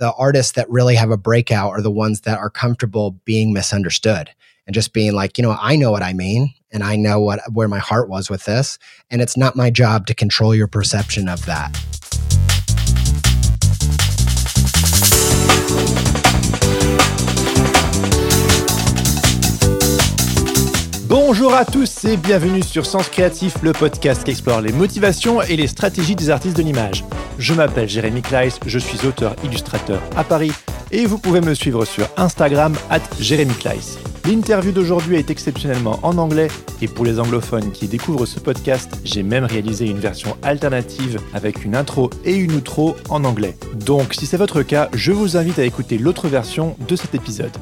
The artists that really have a breakout are the ones that are comfortable being misunderstood and just being like, you know, I know what I mean and I know what where my heart was with this and it's not my job to control your perception of that. Bonjour à tous et bienvenue sur Sens Créatif, le podcast qui explore les motivations et les stratégies des artistes de l'image. Je m'appelle Jérémy Kleiss, je suis auteur-illustrateur à Paris et vous pouvez me suivre sur Instagram at Jérémy Kleiss. L'interview d'aujourd'hui est exceptionnellement en anglais et pour les anglophones qui découvrent ce podcast, j'ai même réalisé une version alternative avec une intro et une outro en anglais. Donc si c'est votre cas, je vous invite à écouter l'autre version de cet épisode.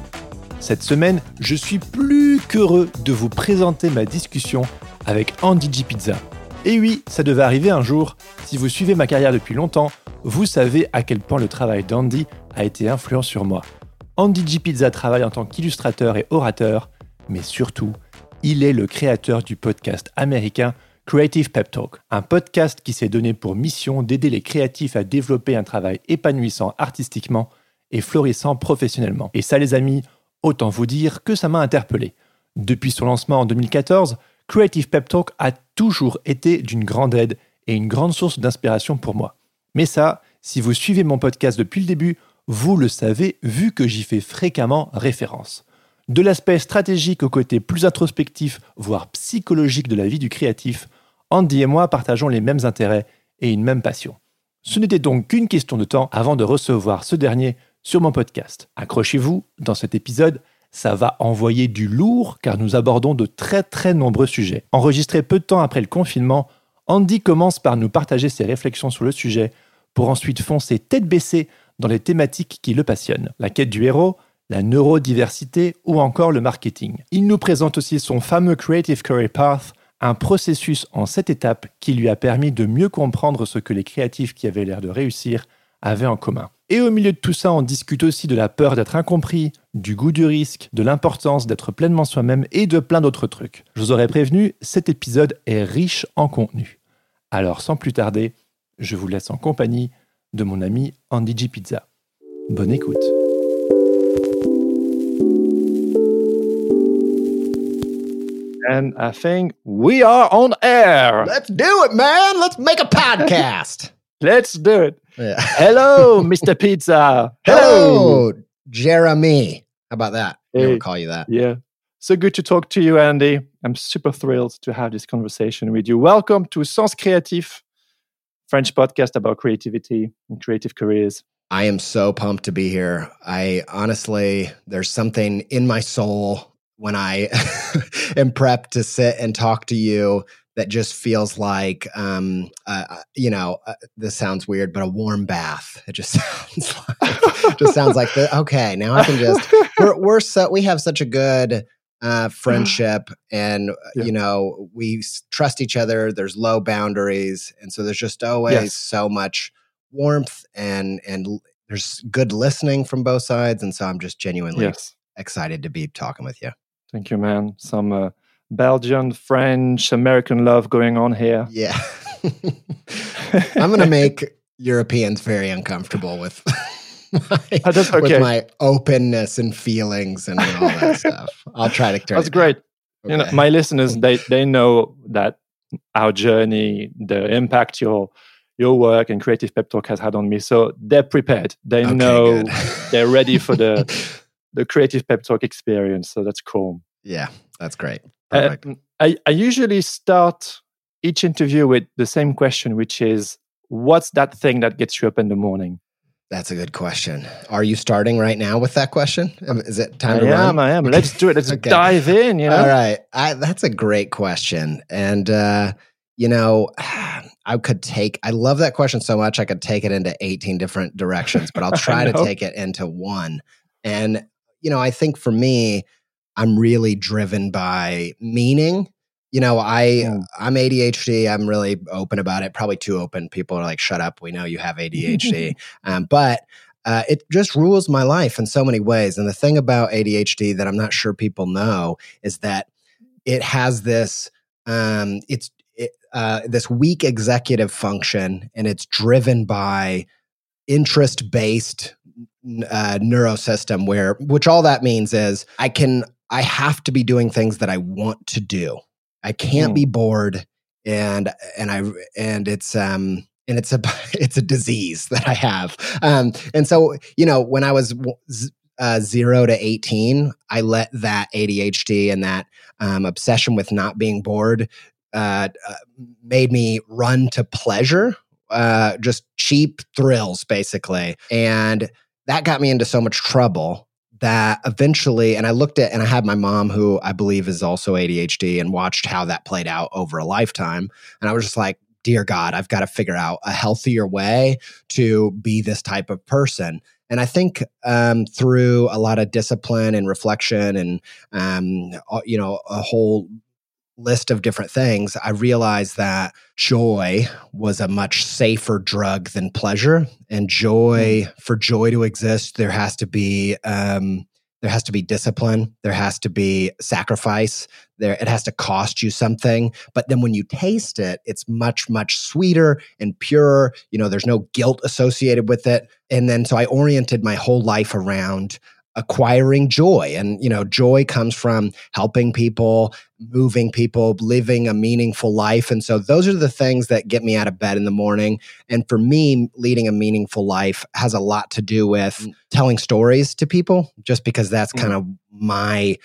Cette semaine, je suis plus qu'heureux de vous présenter ma discussion avec Andy G Pizza. Et oui, ça devait arriver un jour. Si vous suivez ma carrière depuis longtemps, vous savez à quel point le travail d'Andy a été influent sur moi. Andy G Pizza travaille en tant qu'illustrateur et orateur, mais surtout, il est le créateur du podcast américain Creative Pep Talk, un podcast qui s'est donné pour mission d'aider les créatifs à développer un travail épanouissant artistiquement et florissant professionnellement. Et ça les amis, Autant vous dire que ça m'a interpellé. Depuis son lancement en 2014, Creative Pep Talk a toujours été d'une grande aide et une grande source d'inspiration pour moi. Mais ça, si vous suivez mon podcast depuis le début, vous le savez vu que j'y fais fréquemment référence. De l'aspect stratégique au côté plus introspectif, voire psychologique de la vie du créatif, Andy et moi partageons les mêmes intérêts et une même passion. Ce n'était donc qu'une question de temps avant de recevoir ce dernier sur mon podcast. Accrochez-vous, dans cet épisode, ça va envoyer du lourd car nous abordons de très très nombreux sujets. Enregistré peu de temps après le confinement, Andy commence par nous partager ses réflexions sur le sujet pour ensuite foncer tête baissée dans les thématiques qui le passionnent. La quête du héros, la neurodiversité ou encore le marketing. Il nous présente aussi son fameux Creative Career Path, un processus en sept étapes qui lui a permis de mieux comprendre ce que les créatifs qui avaient l'air de réussir avaient en commun. Et au milieu de tout ça, on discute aussi de la peur d'être incompris, du goût du risque, de l'importance d'être pleinement soi-même et de plein d'autres trucs. Je vous aurais prévenu, cet épisode est riche en contenu. Alors sans plus tarder, je vous laisse en compagnie de mon ami Andy G Pizza. Bonne écoute. And I think we are on air. Let's do it, man. Let's make a podcast. Let's do it. Yeah. Hello, Mr. Pizza. Hello, Jeremy. How about that? Hey. never call you that. Yeah. So good to talk to you, Andy. I'm super thrilled to have this conversation with you. Welcome to Sens Créatif, French podcast about creativity and creative careers. I am so pumped to be here. I honestly, there's something in my soul when I am prepped to sit and talk to you that just feels like, um, uh, uh, you know, uh, this sounds weird, but a warm bath. It just sounds like, just sounds like the, okay. Now I can just we're we're so we have such a good uh, friendship, and uh, Yeah. you know we trust each other. There's low boundaries, and so there's just always Yes. so much warmth and and there's good listening from both sides, and so I'm just genuinely yes. excited to be talking with you. Thank you, man. Some uh, Belgian, French, American love going on here. Yeah, I'm gonna make Europeans very uncomfortable with. My, Oh, that's With my openness and feelings and all that stuff, I'll try to turn. That's great. You know, my listeners, they, they know that our journey, the impact your your work and creative pep talk has had on me. So they're prepared. They Okay, know they're ready for the the creative pep talk experience. So that's cool. yeah, that's great. Uh, I, I usually start each interview with the same question, which is, what's that thing that gets you up in the morning? That's a good question. Are you starting right now with that question? Is it time I to am, run? I am. Let's do it. Let's Okay. dive in, you know? All right. I, that's a great question. And, uh, you know, I could take, I love that question so much. I could take it into 18 different directions, but I'll try to take it into one. And, you know, I think for me, I'm really driven by meaning. You know, I yeah. I'm ADHD. I'm really open about it. Probably too open. People are like, "Shut up, we know you have ADHD." um, but uh, it just rules my life in so many ways. And the thing about ADHD that I'm not sure people know is that it has this um, it's it, uh, this weak executive function, and it's driven by interest based uh, neurosystem. Where which all that means is I can I have to be doing things that I want to do. I can't mm. be bored, and and I and it's um and it's a it's a disease that I have. Um, and so you know when I was uh, zero to 18, I let that ADHD and that um, obsession with not being bored uh, uh, made me run to pleasure, uh, just cheap thrills, basically. And that got me into so much trouble that eventually, and I looked at, and I had my mom, who I believe is also ADHD, and watched how that played out over a lifetime. And I was just like, dear God, I've got to figure out a healthier way to be this type of person. And I think um, through a lot of discipline and reflection and, um, you know, a whole list of different things, I realized that joy was a much safer drug than pleasure. And joy, mm. for joy to exist, there has to be um, there has to be discipline. There has to be sacrifice. There it has to cost you something. But then when you taste it it's much much sweeter and purer. You know there's no guilt associated with it. And then so i oriented my whole life around acquiring joy and you know joy comes from helping people moving people living a meaningful life and so those are the things that get me out of bed in the morning and for me leading a meaningful life has a lot to do with mm. telling stories to people just because that's mm. kind of my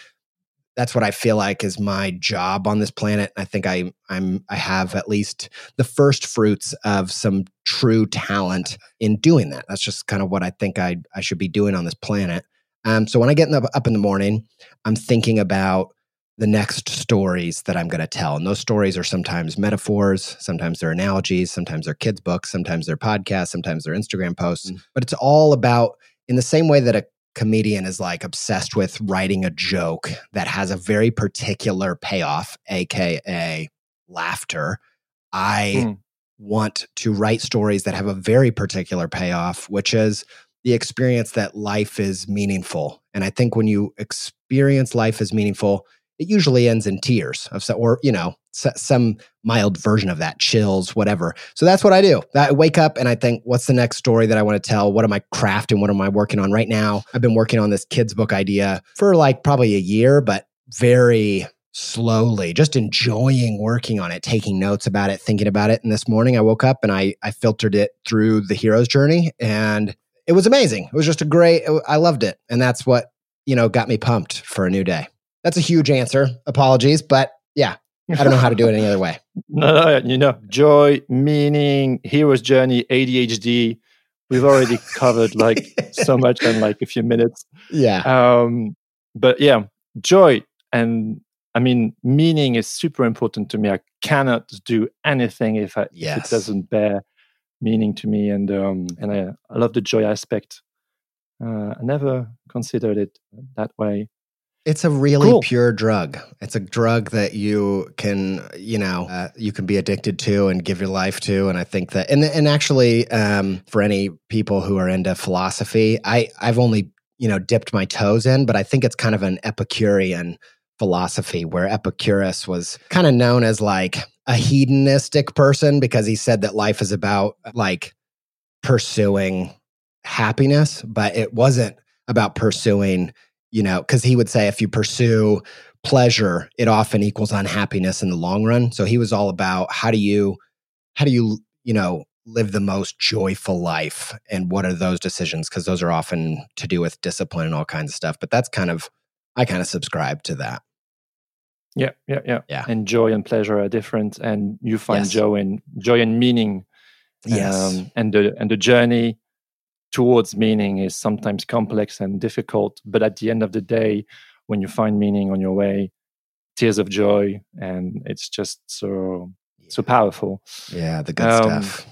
that's what I feel like is my job on this planet. I think I I'm I have at least the first fruits of some true talent in doing that. That's just kind of what I think I I should be doing on this planet. Um, so when I get in the, up in the morning, I'm thinking about the next stories that I'm going to tell. And those stories are sometimes metaphors, sometimes they're analogies, sometimes they're kids' books, sometimes they're podcasts, sometimes they're Instagram posts. Mm. But it's all about, in the same way that a comedian is like obsessed with writing a joke that has a very particular payoff, AKA laughter. I mm. want to write stories that have a very particular payoff, which is the experience that life is meaningful. And I think when you experience life as meaningful, it usually ends in tears of some, or you know some mild version of that chills whatever. So that's what i do. I wake up and i think what's the next story that i want to tell? What am i crafting? What am i working on right now? I've been working on this kids book idea for like probably a year but very slowly just enjoying working on it taking notes about it thinking about it. And this morning i woke up and i i filtered it through the hero's journey and it was amazing. It was just a great, I loved it. And that's what, you know, got me pumped for a new day. That's a huge answer. Apologies. But yeah, I don't know how to do it any other way. no, no, you know, joy, meaning, hero's journey, ADHD. We've already covered like so much in like a few minutes. Yeah. Um, but yeah, joy and I mean, meaning is super important to me. I cannot do anything if, I, yes. if it doesn't bear meaning to me, and um, and I, I love the joy aspect. Uh, I never considered it that way. It's a really cool. pure drug. It's a drug that you can, you know, uh, you can be addicted to and give your life to. And I think that, and and actually, um, for any people who are into philosophy, I I've only you know dipped my toes in, but I think it's kind of an Epicurean philosophy where Epicurus was kind of known as like a hedonistic person because he said that life is about like pursuing happiness, but it wasn't about pursuing, you know, because he would say if you pursue pleasure, it often equals unhappiness in the long run. So he was all about how do you, how do you, you know, live the most joyful life and what are those decisions because those are often to do with discipline and all kinds of stuff but that's kind of i kind of subscribe to that yeah, yeah, yeah. Yeah. And joy and pleasure are different, and you find yes. joy and joy and meaning. Yes. Um, and the and the journey towards meaning is sometimes complex and difficult, but at the end of the day, when you find meaning on your way, tears of joy, and it's just so so powerful. Yeah, the good um, stuff.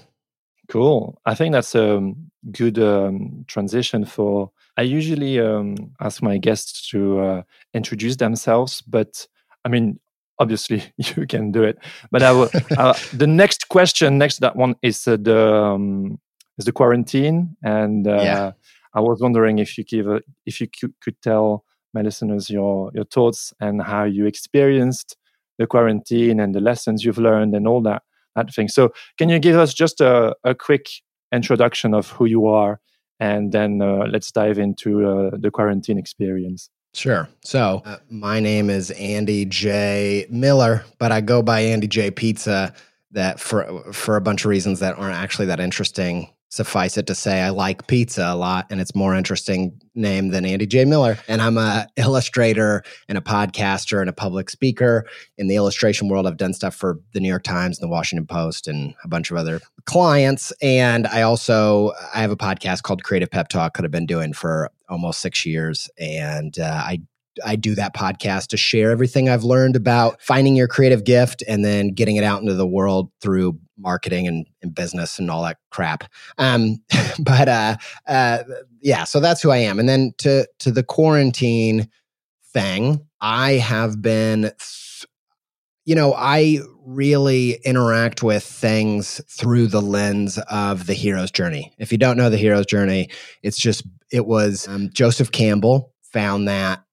Cool. I think that's a good um, transition for. I usually um, ask my guests to uh, introduce themselves, but I mean, obviously you can do it. But I will, uh, the next question, next that one is uh, the um, is the quarantine, and uh, yeah. I was wondering if you give a, if you could, could tell my listeners your your thoughts and how you experienced the quarantine and the lessons you've learned and all that that thing. So, can you give us just a, a quick introduction of who you are, and then uh, let's dive into uh, the quarantine experience. Sure. So, uh, my name is Andy J. Miller, but I go by Andy J. Pizza. That for for a bunch of reasons that aren't actually that interesting suffice it to say I like pizza a lot and it's more interesting name than Andy J. Miller. And I'm a illustrator and a podcaster and a public speaker. In the illustration world, I've done stuff for the New York Times and the Washington Post and a bunch of other clients. And I also I have a podcast called Creative Pep Talk that I've been doing for almost six years. And uh, I I do that podcast to share everything I've learned about finding your creative gift and then getting it out into the world through marketing and, and business and all that crap. Um, but uh, uh, yeah, so that's who I am. And then to to the quarantine thing, I have been. you know, I really interact with things through the lens of the hero's journey. If you don't know the hero's journey, it's just, it was um, Joseph Campbell found that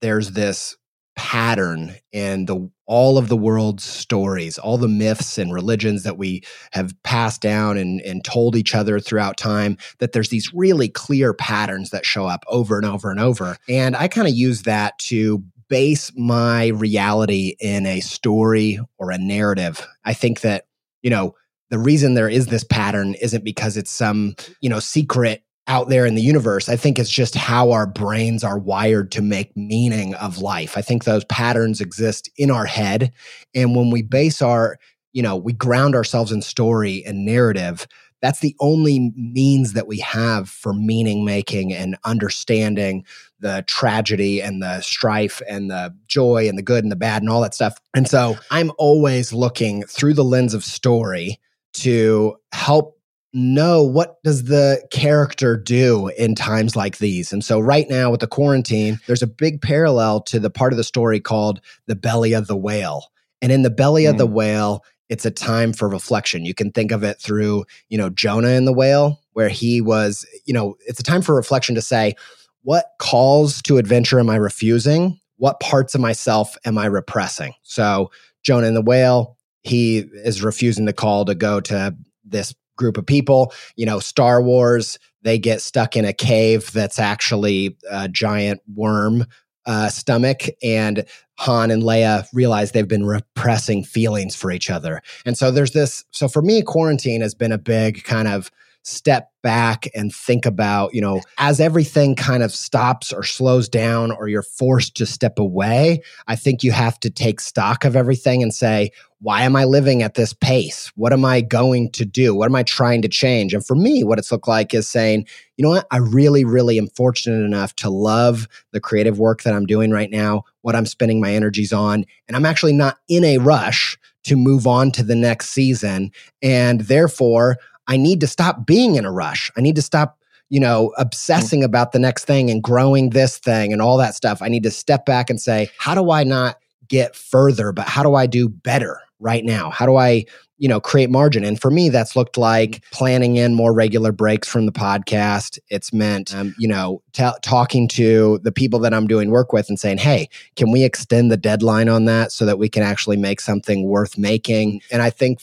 there's this pattern in the all of the world's stories, all the myths and religions that we have passed down and, and told each other throughout time, that there's these really clear patterns that show up over and over and over. And I kind of use that to base my reality in a story or a narrative. I think that, you know, the reason there is this pattern isn't because it's some, you know, secret out there in the universe. I think it's just how our brains are wired to make meaning of life. I think those patterns exist in our head. And when we base our, you know, we ground ourselves in story and narrative, that's the only means that we have for meaning making and understanding the tragedy and the strife and the joy and the good and the bad and all that stuff. And so I'm always looking through the lens of story to help know what does the character do in times like these and so right now with the quarantine there's a big parallel to the part of the story called the belly of the whale and in the belly mm. of the mm. whale it's a time for reflection you can think of it through you know jonah in the whale where he was you know it's a time for reflection to say what calls to adventure am i refusing what parts of myself am i repressing so jonah in the whale he is refusing the call to go to this group of people. You know, Star Wars, they get stuck in a cave that's actually a giant worm uh, stomach, and Han and Leia realize they've been repressing feelings for each other. And so there's this. So for me, quarantine has been a big kind of step back and think about, you know, as everything kind of stops or slows down or you're forced to step away, I think you have to take stock of everything and say, why am I living at this pace? What am I going to do? What am I trying to change? And for me, what it's looked like is saying, you know what? I really, really am fortunate enough to love the creative work that I'm doing right now, what I'm spending my energies on. And I'm actually not in a rush to move on to the next season. And therefore, I need to stop being in a rush. I need to stop, you know, obsessing about the next thing and growing this thing and all that stuff. I need to step back and say, how do I not get further, but how do I do better right now? How do I, you know, create margin? And for me, that's looked like planning in more regular breaks from the podcast. It's meant, um, you know, t- talking to the people that I'm doing work with and saying, hey, can we extend the deadline on that so that we can actually make something worth making? And I think,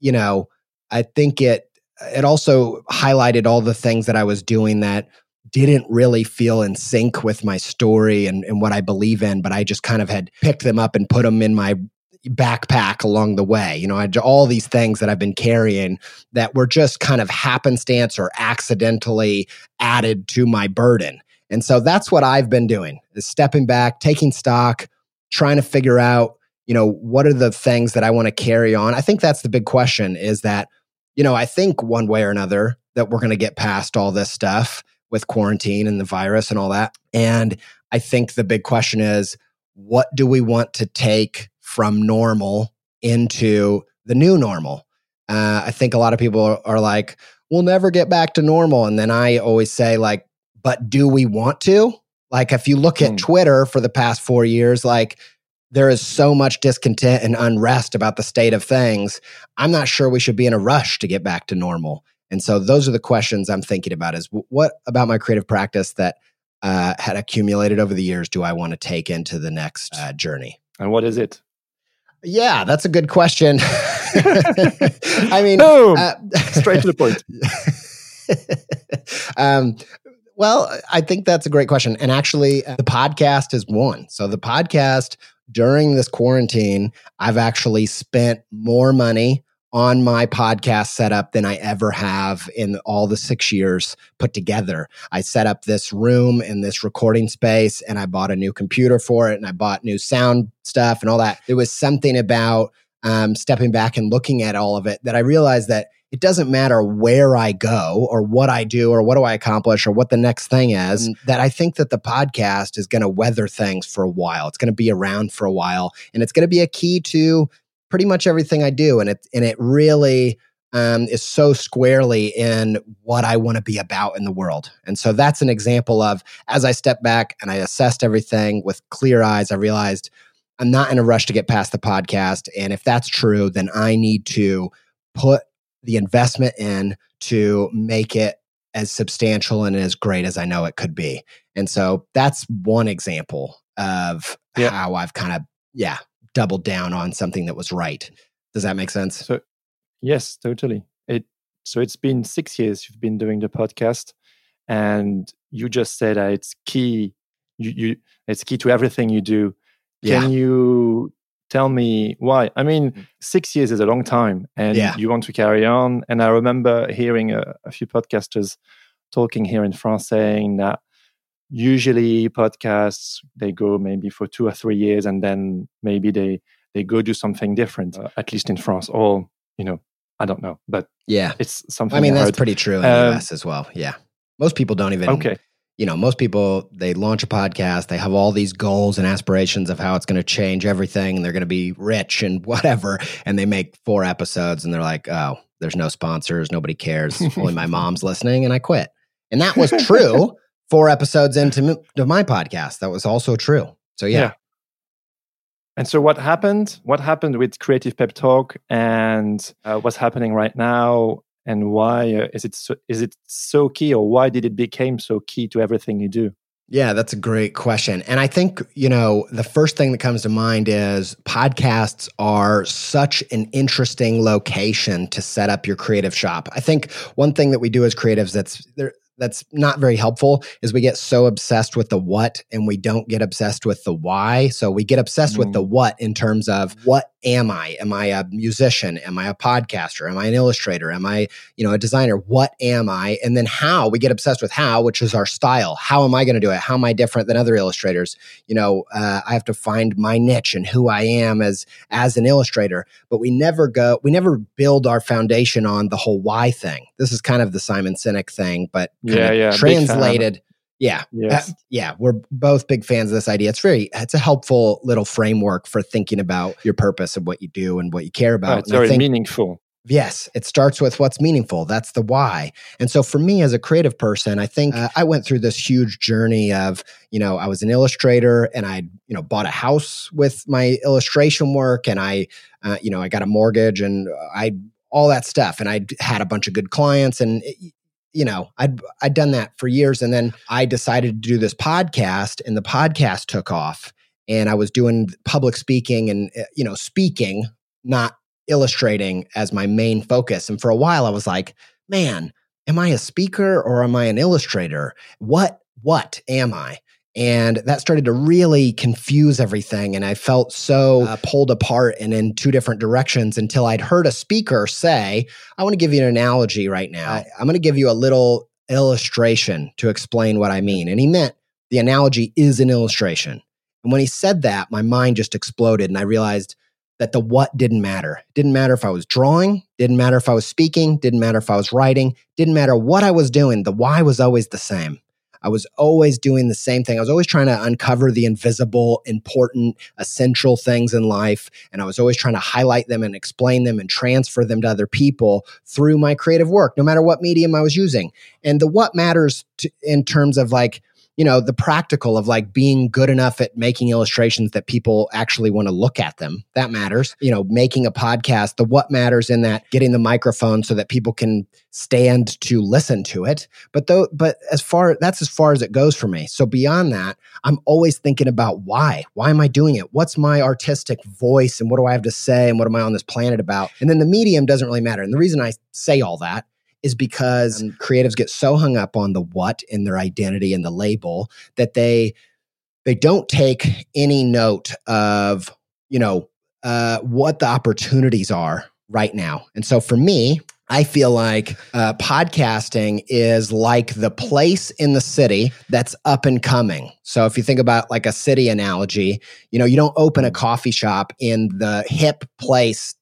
you know, I think it it also highlighted all the things that I was doing that didn't really feel in sync with my story and, and what I believe in, but I just kind of had picked them up and put them in my backpack along the way. You know, I, all these things that I've been carrying that were just kind of happenstance or accidentally added to my burden. And so that's what I've been doing is stepping back, taking stock, trying to figure out, you know, what are the things that I want to carry on. I think that's the big question is that you know, I think one way or another that we're going to get past all this stuff with quarantine and the virus and all that. And I think the big question is what do we want to take from normal into the new normal. Uh, I think a lot of people are, like, we'll never get back to normal. And then I always say, like, but do we want to? Like, if you look at Mm. Twitter for the past four years, like, there is so much discontent and unrest about the state of things. I'm not sure we should be in a rush to get back to normal. And so, those are the questions I'm thinking about: is what about my creative practice that uh, had accumulated over the years do I want to take into the next uh, journey? And what is it? Yeah, that's a good question. I mean, uh, Straight to the point. um, well, I think that's a great question. And actually, uh, the podcast is one. So, the podcast during this quarantine, I've actually spent more money on my podcast setup than I ever have in all the six years put together. I set up this room in this recording space and I bought a new computer for it and I bought new sound stuff and all that. There was something about um, stepping back and looking at all of it that I realized that it doesn't matter where I go or what I do or what do I accomplish or what the next thing is, that I think that the podcast is going to weather things for a while. It's going to be around for a while and it's going to be a key to pretty much everything I do. And it, and it really um, is so squarely in what I want to be about in the world. And so that's an example of as I stepped back and I assessed everything with clear eyes, I realized I'm not in a rush to get past the podcast. And if that's true, then I need to put the investment in to make it as substantial and as great as I know it could be. And so that's one example of Yeah. how I've kind of, yeah, doubled down on something that was right. Does that make sense? So, yes, totally. It so it's been six years you've been doing the podcast, and you just said that it's key. You, you it's key to everything you do. Yeah. Can you tell me why? I mean, six years is a long time, and Yeah. you want to carry on. And I remember hearing a, a few podcasters talking here in France saying that usually podcasts they go maybe for two or three years, and then maybe they they go do something different. uh, at least in France, or you know, I don't know, but Yeah. it's something. I mean, that's pretty true in the Um, US as well. Yeah. Most people don't even, okay. You know, most people, they launch a podcast, they have all these goals and aspirations of how it's going to change everything and they're going to be rich and whatever. And they make four episodes and they're like, oh, there's no sponsors, nobody cares. Only my mom's listening and I quit. And that was true four episodes into to my podcast. That was also true. So, yeah. Yeah. And so, what happened? What happened with Creative Pep Talk, and uh, what's happening right now, and why uh, is it so, is it so key, or why did it become so key to everything you do? Yeah, that's a great question. And I think, you know, the first thing that comes to mind is podcasts are such an interesting location to set up your creative shop. I think one thing that we do as creatives that's there that's not very helpful is we get so obsessed with the what and we don't get obsessed with the why. So we get obsessed with Mm. the what in terms of what am I? Am I a musician? Am I a podcaster? Am I an illustrator? Am I, you know, a designer? What am I? And then how we get obsessed with how, which is our style. How am I going to do it? How am I different than other illustrators? You know, uh, I have to find my niche and who I am as as an illustrator. But we never go, we never build our foundation on the whole why thing. This is kind of the Simon Sinek thing, but Yeah, yeah, translated. Yeah, Yes. uh, yeah, we're both big fans of this idea. It's very, it's a helpful little framework for thinking about your purpose and what you do and what you care about. Oh, it's And very think- meaningful. Yes, it starts with what's meaningful. That's the why. And so for me as a creative person, I think uh, I went through this huge journey of, you know, I was an illustrator and I, you know, bought a house with my illustration work and I, uh, you know, I got a mortgage and I, all that stuff. And I had a bunch of good clients and, you know, I'd, I'd done that for years. And then I decided to do this podcast and the podcast took off and I was doing public speaking and, uh, you know, speaking, not illustrating as my main focus. And for a while I was like, man, am I a speaker or am I an illustrator? What what am I? And that started to really confuse everything. And I felt so uh, pulled apart and in two different directions until I'd heard a speaker say, I want to give you an analogy right now. I, I'm going to give you a little illustration to explain what I mean. And he meant the analogy is an illustration. And when he said that, my mind just exploded and I realized that the what didn't matter. It didn't matter if I was drawing, didn't matter if I was speaking, didn't matter if I was writing, didn't matter what I was doing. The why was always the same. I was always doing the same thing. I was always trying to uncover the invisible, important, essential things in life. And I was always trying to highlight them and explain them and transfer them to other people through my creative work, no matter what medium I was using. And the what matters to, in terms of like, you know the practical of like being good enough at making illustrations that people actually want to look at them. That matters. You know making a podcast the what matters in that getting the microphone so that people can stand to listen to it. But though but as far that's as far as it goes for me. So beyond that i'm always thinking about why. Why am i doing it? What's my artistic voice and what do i have to say and what am i on this planet about? And then the medium doesn't really matter. And the reason i say all that is because creatives get so hung up on the what in their identity and the label that they they don't take any note of you know uh, what the opportunities are right now. And so for me, I feel like uh, podcasting is like the place in the city that's up and coming. So if you think about like a city analogy, you know, you don't open a coffee shop in the hip place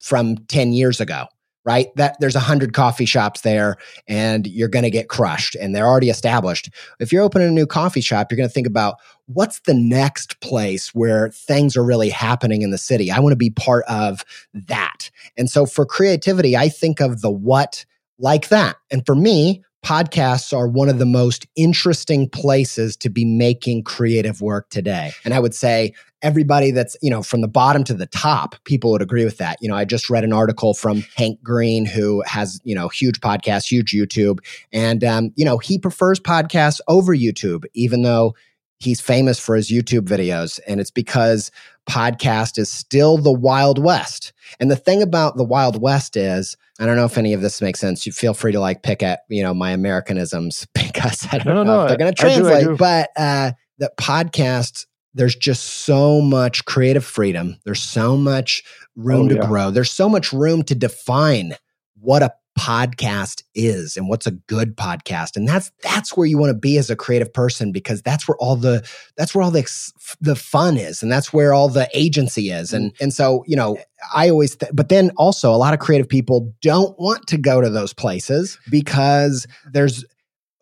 from 10 years ago right? That there's a hundred coffee shops there and you're going to get crushed and they're already established. If you're opening a new coffee shop, you're going to think about what's the next place where things are really happening in the city. I want to be part of that. And so for creativity, I think of the what like that. And for me, podcasts are one of the most interesting places to be making creative work today. And I would say everybody that's, you know, from the bottom to the top, people would agree with that. You know, I just read an article from Hank Green, who has, you know, huge podcast, huge YouTube. And, um, you know, he prefers podcasts over YouTube, even though he's famous for his YouTube videos. And it's because podcast is still the Wild West. And the thing about the Wild West is, I don't know if any of this makes sense. You feel free to like pick at, you know, my Americanisms because I don't no, know no, if they're going to translate. But uh, the podcasts, there's just so much creative freedom. There's so much room Oh, to yeah. grow. There's so much room to define what a podcast is and what's a good podcast. And that's that's where you want to be as a creative person because that's where all the that's where all the the fun is and that's where all the agency is. And mm. and so you know i always th- but then also a lot of creative people don't want to go to those places because there's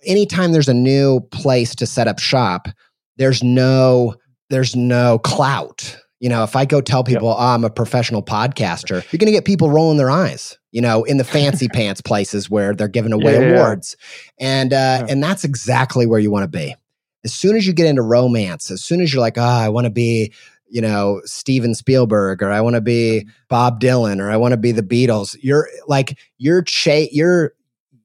anytime there's a new place to set up shop there's no there's no clout you know if i go tell people oh, i'm a professional podcaster you're going to get people rolling their eyes you know in the fancy pants places where they're giving away Yeah, yeah, yeah. awards. And uh Yeah. and that's exactly where you want to be. As soon as you get into romance as soon as you're like oh i want to be you know steven spielberg or i want to be bob dylan or i want to be the beatles you're like you're cha- you're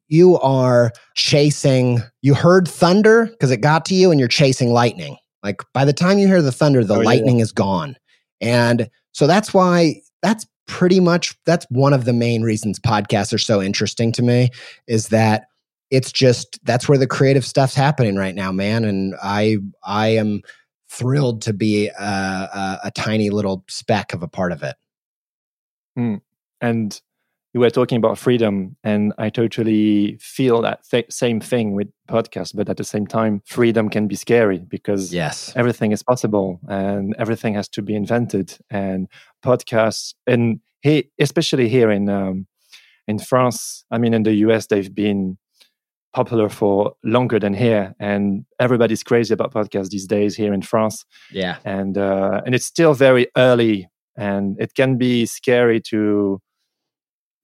you are chasing you heard thunder because it got to you and you're chasing lightning. Like by the time you hear the thunder the Oh, yeah, lightning is gone and so that's why that's pretty much that's one of the main reasons podcasts are so interesting to me is that it's just that's where the creative stuff's happening right now man. And i i am thrilled to be a, a, a tiny little speck of a part of it. Hmm. And you were talking about freedom and i totally feel that th- same thing with podcasts but at the same time freedom can be scary because yes. everything is possible and everything has to be invented. And podcasts and he especially here in um, in france i mean in the us they've been popular for longer than here and everybody's crazy about podcasts these days here in france. Yeah. And uh, and it's still very early and it can be scary to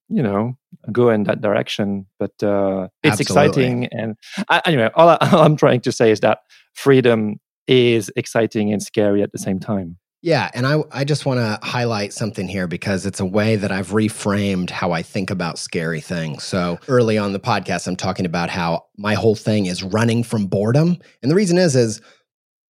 you know go in that direction but uh, it's Absolutely. exciting and I, anyway all, I, all i'm trying to say is that freedom is exciting and scary at the same time Yeah, and I I just want to highlight something here because it's a way that I've reframed how I think about scary things. So early on the podcast, I'm talking about how my whole thing is running from boredom, and the reason is is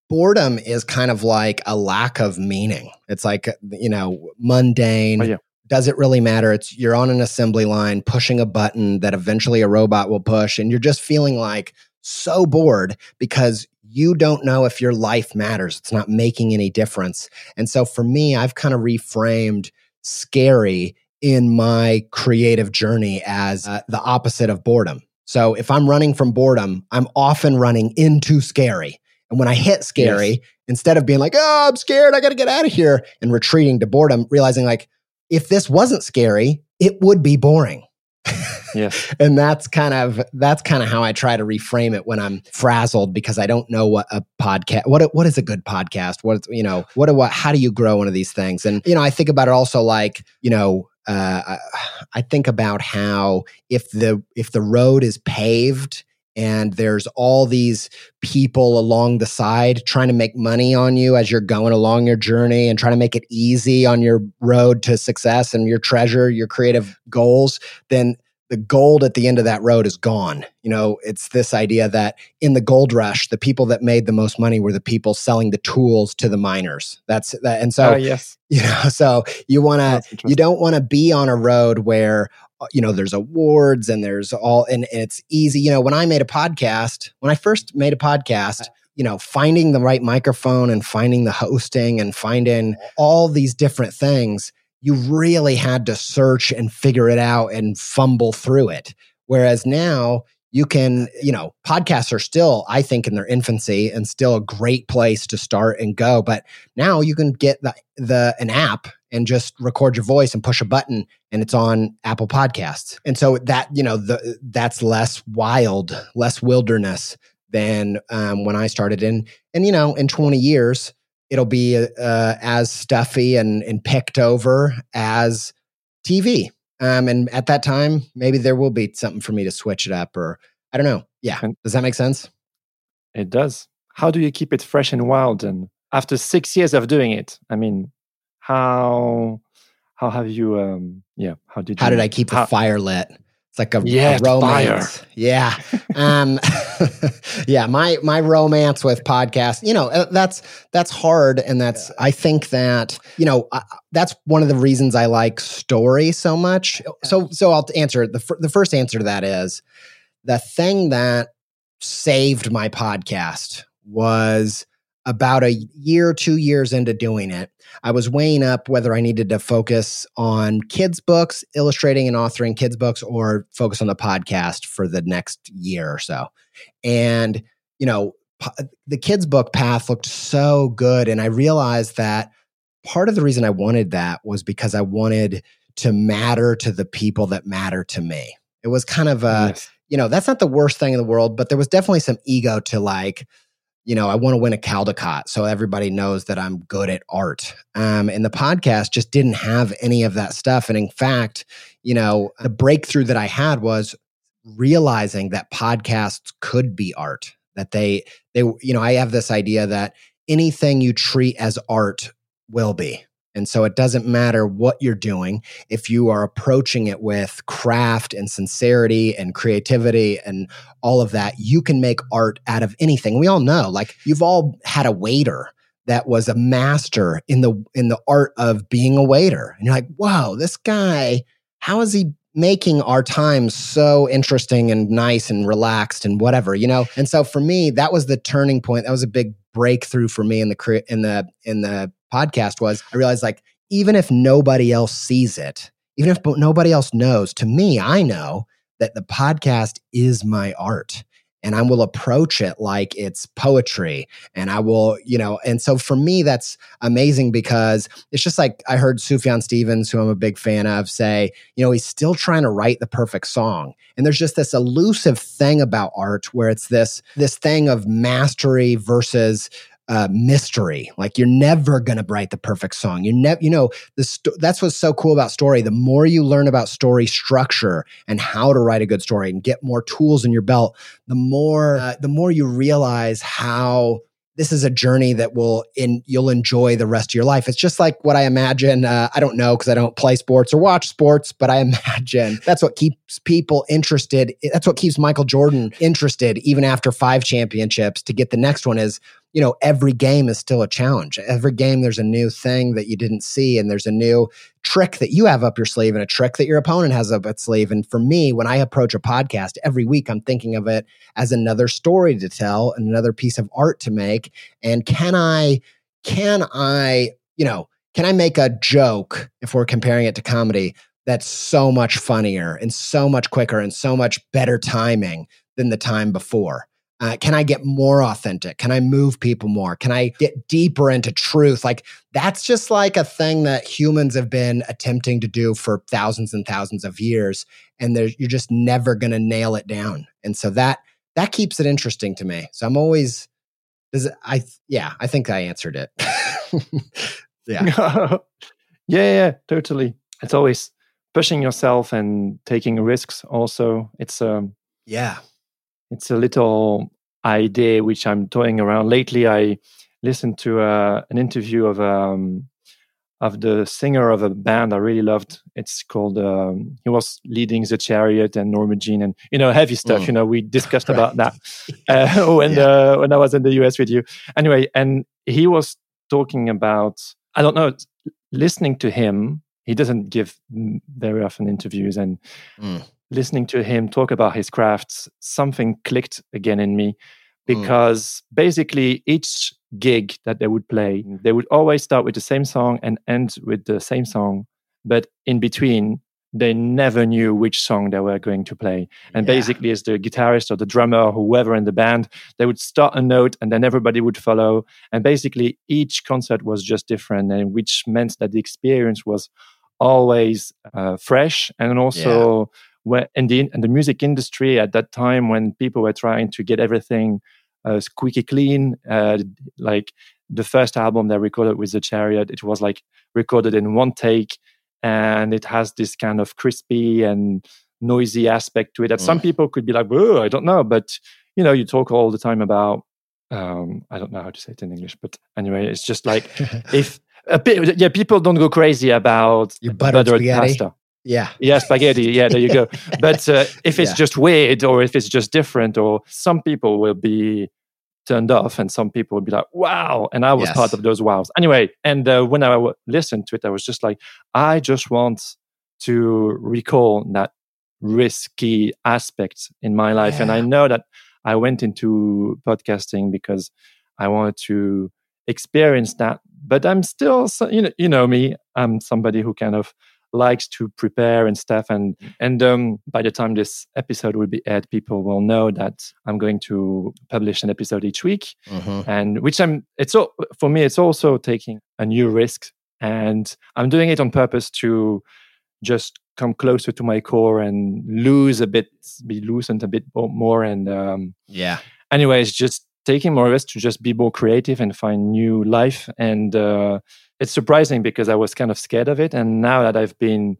boredom is kind of like a lack of meaning. It's like you know mundane. Oh, yeah. Does it really matter? It's you're on an assembly line pushing a button that eventually a robot will push, and you're just feeling like so bored because you don't know if your life matters. It's not making any difference. And so for me, I've kind of reframed scary in my creative journey as uh, the opposite of boredom. So if I'm running from boredom, I'm often running into scary. And when I hit scary, instead of being like, oh, I'm scared, I got to get out of here, and retreating to boredom, realizing like, if this wasn't scary, it would be boring. Yeah. and that's kind of that's kind of how I try to reframe it when I'm frazzled because I don't know what a podcast what what is a good podcast what you know what what how do you grow one of these things and you know I think about it also like you know uh, I think about how if the if the road is paved and there's all these people along the side trying to make money on you as you're going along your journey and trying to make it easy on your road to success and your treasure your creative goals then the gold at the end of that road is gone. You know, it's this idea that in the gold rush, the people that made the most money were the people selling the tools to the miners. That's that. And so, uh, yes, you know, so you want to, you don't want to be on a road where, Uh, you know, there's awards and there's all, and, and it's easy. You know, when I made a podcast, when I first made a podcast, you know, finding the right microphone and finding the hosting and finding all these different things you really had to search and figure it out and fumble through it. Whereas now you can, you know, podcasts are still, I think, in their infancy and still a great place to start and go. But now you can get the, the an app and just record your voice and push a button and it's on Apple Podcasts. And so that, you know, the, that's less wild, less wilderness than um, when I started in. And, you know, in 20 years, it'll be uh, as stuffy and, and picked over as TV. Um, and at that time, maybe there will be something for me to switch it up, or I don't know. Yeah, does that make sense? It does. How do you keep it fresh and wild? And after six years of doing it, I mean, how how have you? Um, yeah, how did how you, did I keep how, the fire lit? It's like a, yeah, a romance. Fire. Yeah. um, yeah, my my romance with podcasts, you know, uh, that's that's hard and that's I think that, you know, I, that's one of the reasons I like story so much. So so I'll answer the the first answer to that is the thing that saved my podcast was about a year, two years into doing it, I was weighing up whether I needed to focus on kids' books, illustrating and authoring kids' books, or focus on the podcast for the next year or so. And, you know, the kids' book path looked so good. And I realized that part of the reason I wanted that was because I wanted to matter to the people that matter to me. It was kind of a, yes. you know, that's not the worst thing in the world, but there was definitely some ego to like, you know, I want to win a Caldecott so everybody knows that I'm good at art. Um, and the podcast just didn't have any of that stuff. And in fact, you know, the breakthrough that I had was realizing that podcasts could be art. That they, they, you know, I have this idea that anything you treat as art will be. And so it doesn't matter what you're doing if you are approaching it with craft and sincerity and creativity and all of that, you can make art out of anything. We all know, like you've all had a waiter that was a master in the in the art of being a waiter. And you're like, "Wow, this guy, how is he making our time so interesting and nice and relaxed and whatever, you know?" And so for me, that was the turning point. That was a big breakthrough for me in the in the in the podcast was I realized like even if nobody else sees it, even if nobody else knows, to me, I know that the podcast is my art and I will approach it like it's poetry. And I will, you know, and so for me, that's amazing because it's just like I heard Sufjan Stevens, who I'm a big fan of, say, you know, he's still trying to write the perfect song. And there's just this elusive thing about art where it's this, this thing of mastery versus uh, mystery. Like you're never going to write the perfect song. You never, you know, the sto- that's what's so cool about story. The more you learn about story structure and how to write a good story and get more tools in your belt, the more, uh, the more you realize how this is a journey that will in you'll enjoy the rest of your life. It's just like what I imagine. Uh, I don't know because I don't play sports or watch sports, but I imagine that's what keeps people interested. That's what keeps Michael Jordan interested even after five championships. To get the next one is you know, every game is still a challenge. Every game, there's a new thing that you didn't see, and there's a new trick that you have up your sleeve and a trick that your opponent has up its sleeve. And for me, when I approach a podcast every week, I'm thinking of it as another story to tell and another piece of art to make. And can I, can I, you know, can I make a joke if we're comparing it to comedy that's so much funnier and so much quicker and so much better timing than the time before? Uh, can I get more authentic? Can I move people more? Can I get deeper into truth? Like that's just like a thing that humans have been attempting to do for thousands and thousands of years, and you're just never going to nail it down. And so that that keeps it interesting to me. So I'm always, does it, I yeah, I think I answered it. yeah. yeah, yeah, totally. It's always pushing yourself and taking risks. Also, it's um yeah it's a little idea which I'm toying around. Lately, I listened to uh, an interview of um, of the singer of a band I really loved. It's called. Um, he was leading the Chariot and Norma Jean and you know heavy stuff. Mm. You know we discussed right. about that uh, when yeah. uh, when I was in the US with you. Anyway, and he was talking about I don't know listening to him. He doesn't give very often interviews and. Mm listening to him talk about his crafts, something clicked again in me hmm. because mm. basically each gig that they would play, they would always start with the same song and end with the same song. But in between, they never knew which song they were going to play. And yeah. basically, as the guitarist or the drummer or whoever in the band, they would start a note and then everybody would follow. And basically, each concert was just different, and which meant that the experience was always uh, fresh and also. Yeah where in the, in the music industry at that time when people were trying to get everything uh, squeaky clean uh, like the first album they recorded with the chariot it was like recorded in one take and it has this kind of crispy and noisy aspect to it that mm. some people could be like oh i don't know but you know you talk all the time about um, i don't know how to say it in english but anyway it's just like if a bit yeah people don't go crazy about your buttered, buttered pasta yeah. Yeah, spaghetti. Yeah, there you go. but uh, if it's yeah. just weird or if it's just different, or some people will be turned off and some people will be like, wow. And I was yes. part of those wows. Anyway, and uh, when I w- listened to it, I was just like, I just want to recall that risky aspect in my life. Yeah. And I know that I went into podcasting because I wanted to experience that. But I'm still, you know, you know me. I'm somebody who kind of likes to prepare and stuff. And and um, by the time this episode will be aired people will know that i'm going to publish an episode each week. Mm-hmm. and which i'm it's all for me it's also taking a new risk. And i'm doing it on purpose to just come closer to my core and lose a bit be loosened a bit more and um, yeah. anyways just taking more risks to just be more creative and find new life and uh, it's surprising because I was kind of scared of it. And now that I've been,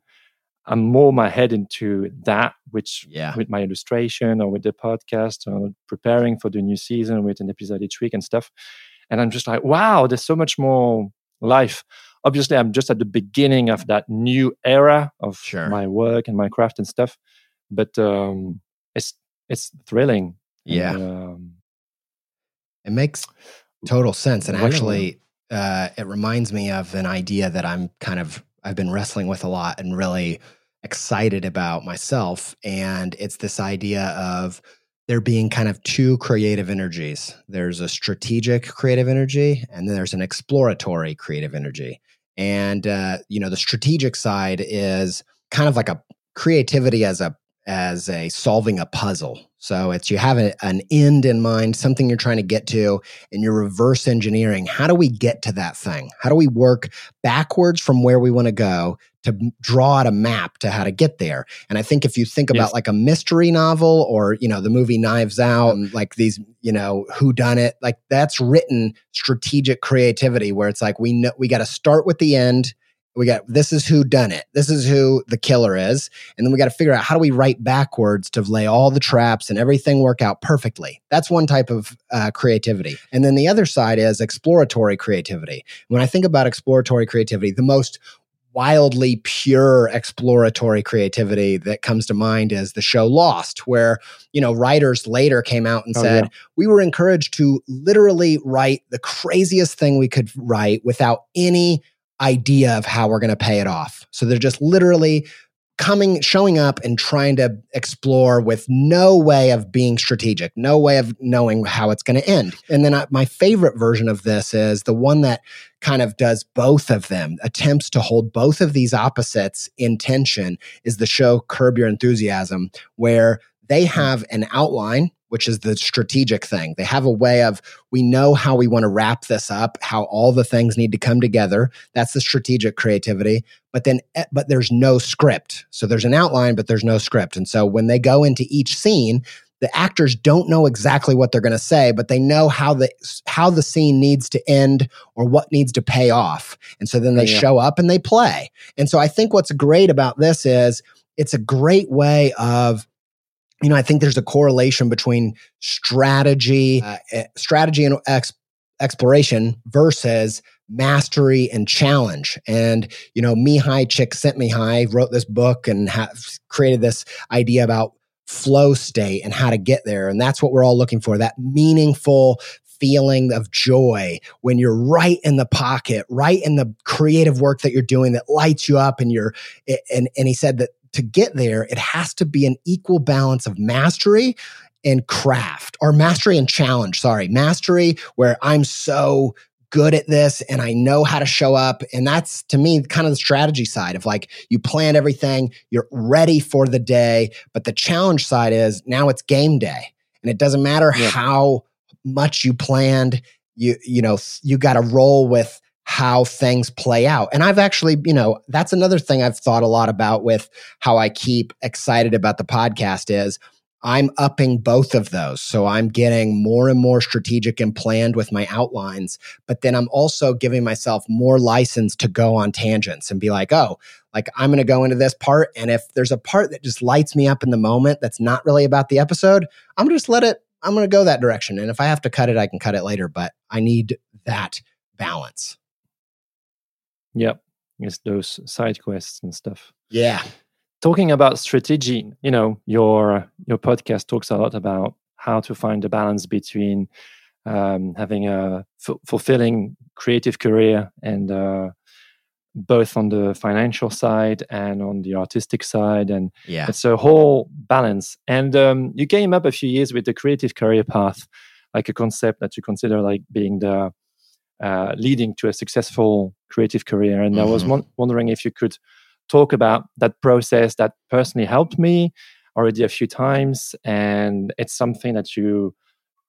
I'm more my head into that, which yeah. with my illustration or with the podcast or preparing for the new season with an episode each week and stuff. And I'm just like, wow, there's so much more life. Obviously, I'm just at the beginning of that new era of sure. my work and my craft and stuff. But um, it's it's thrilling. Yeah. And, um, it makes total sense. And actually, uh, it reminds me of an idea that I'm kind of I've been wrestling with a lot and really excited about myself. And it's this idea of there being kind of two creative energies. There's a strategic creative energy, and then there's an exploratory creative energy. And uh, you know, the strategic side is kind of like a creativity as a as a solving a puzzle. So it's you have a, an end in mind, something you're trying to get to, and you're reverse engineering. How do we get to that thing? How do we work backwards from where we want to go to draw out a map to how to get there? And I think if you think about yes. like a mystery novel or you know the movie Knives Out, and like these you know who done it, like that's written strategic creativity where it's like we know we got to start with the end we got this is who done it. This is who the killer is. And then we got to figure out how do we write backwards to lay all the traps and everything work out perfectly. That's one type of uh, creativity. And then the other side is exploratory creativity. When i think about exploratory creativity the most wildly pure exploratory creativity that comes to mind is the show Lost, where, you know, writers later came out and oh, said, yeah. we were encouraged to literally write the craziest thing we could write without any idea of how we're going to pay it off. So they're just literally coming showing up and trying to explore with no way of being strategic no way of knowing how it's going to end and then I, my favorite version of this is the one that kind of does both of them attempts to hold both of these opposites in tension is the show curb your enthusiasm where they hmm. have an outline which is the strategic thing. They have a way of, we know how we want to wrap this up, how all the things need to come together. That's the strategic creativity. But then, eh, but there's no script. So there's an outline, but there's no script. And so when they go into each scene, the actors don't know exactly what they're going to say but they know how the how the scene needs to end or what needs to pay off and so then they yeah. show up and they play and so i think what's great about this is it's a great way of you know i think there's a correlation between strategy uh, eh, strategy and ex- exploration versus mastery and challenge. And, you know, Mihaly Csikszentmihalyi wrote this book and ha- created this idea about flow state and how to get there. And that's what we're all looking for that meaningful feeling of joy when you're right in the pocket, right in the creative work that you're doing that lights you up and you're and and he said that to get there it has to be an equal balance of mastery and craft or mastery and challenge sorry mastery where i'm so good at this and I know how to show up. And that's to me kind of the strategy side of like you plan everything, you're ready for the day. But the challenge side is now it's game day. And it doesn't matter yeah. how much you planned, you you know, you got to roll with how things play out. And I've actually, you know, that's another thing I've thought a lot about with how I keep excited about the podcast is I'm upping both of those. So I'm getting more and more strategic and planned with my outlines, but then I'm also giving myself more license to go on tangents and be like, oh, like I'm going to go into this part. And if there's a part that just lights me up in the moment that's not really about the episode, I'm just let it, I'm going to go that direction. And if I have to cut it, I can cut it later, but I need that balance. Yep. It's those side quests and stuff. Yeah talking about strategy you know your your podcast talks a lot about how to find the balance between um, having a f- fulfilling creative career and uh, both on the financial side and on the artistic side and yeah. it's a whole balance and um, you came up a few years with the creative career path like a concept that you consider like being the uh, leading to a successful creative career and mm-hmm. i was mm-hmm. wondering if you could talk about that process that personally helped me already a few times and it's something that you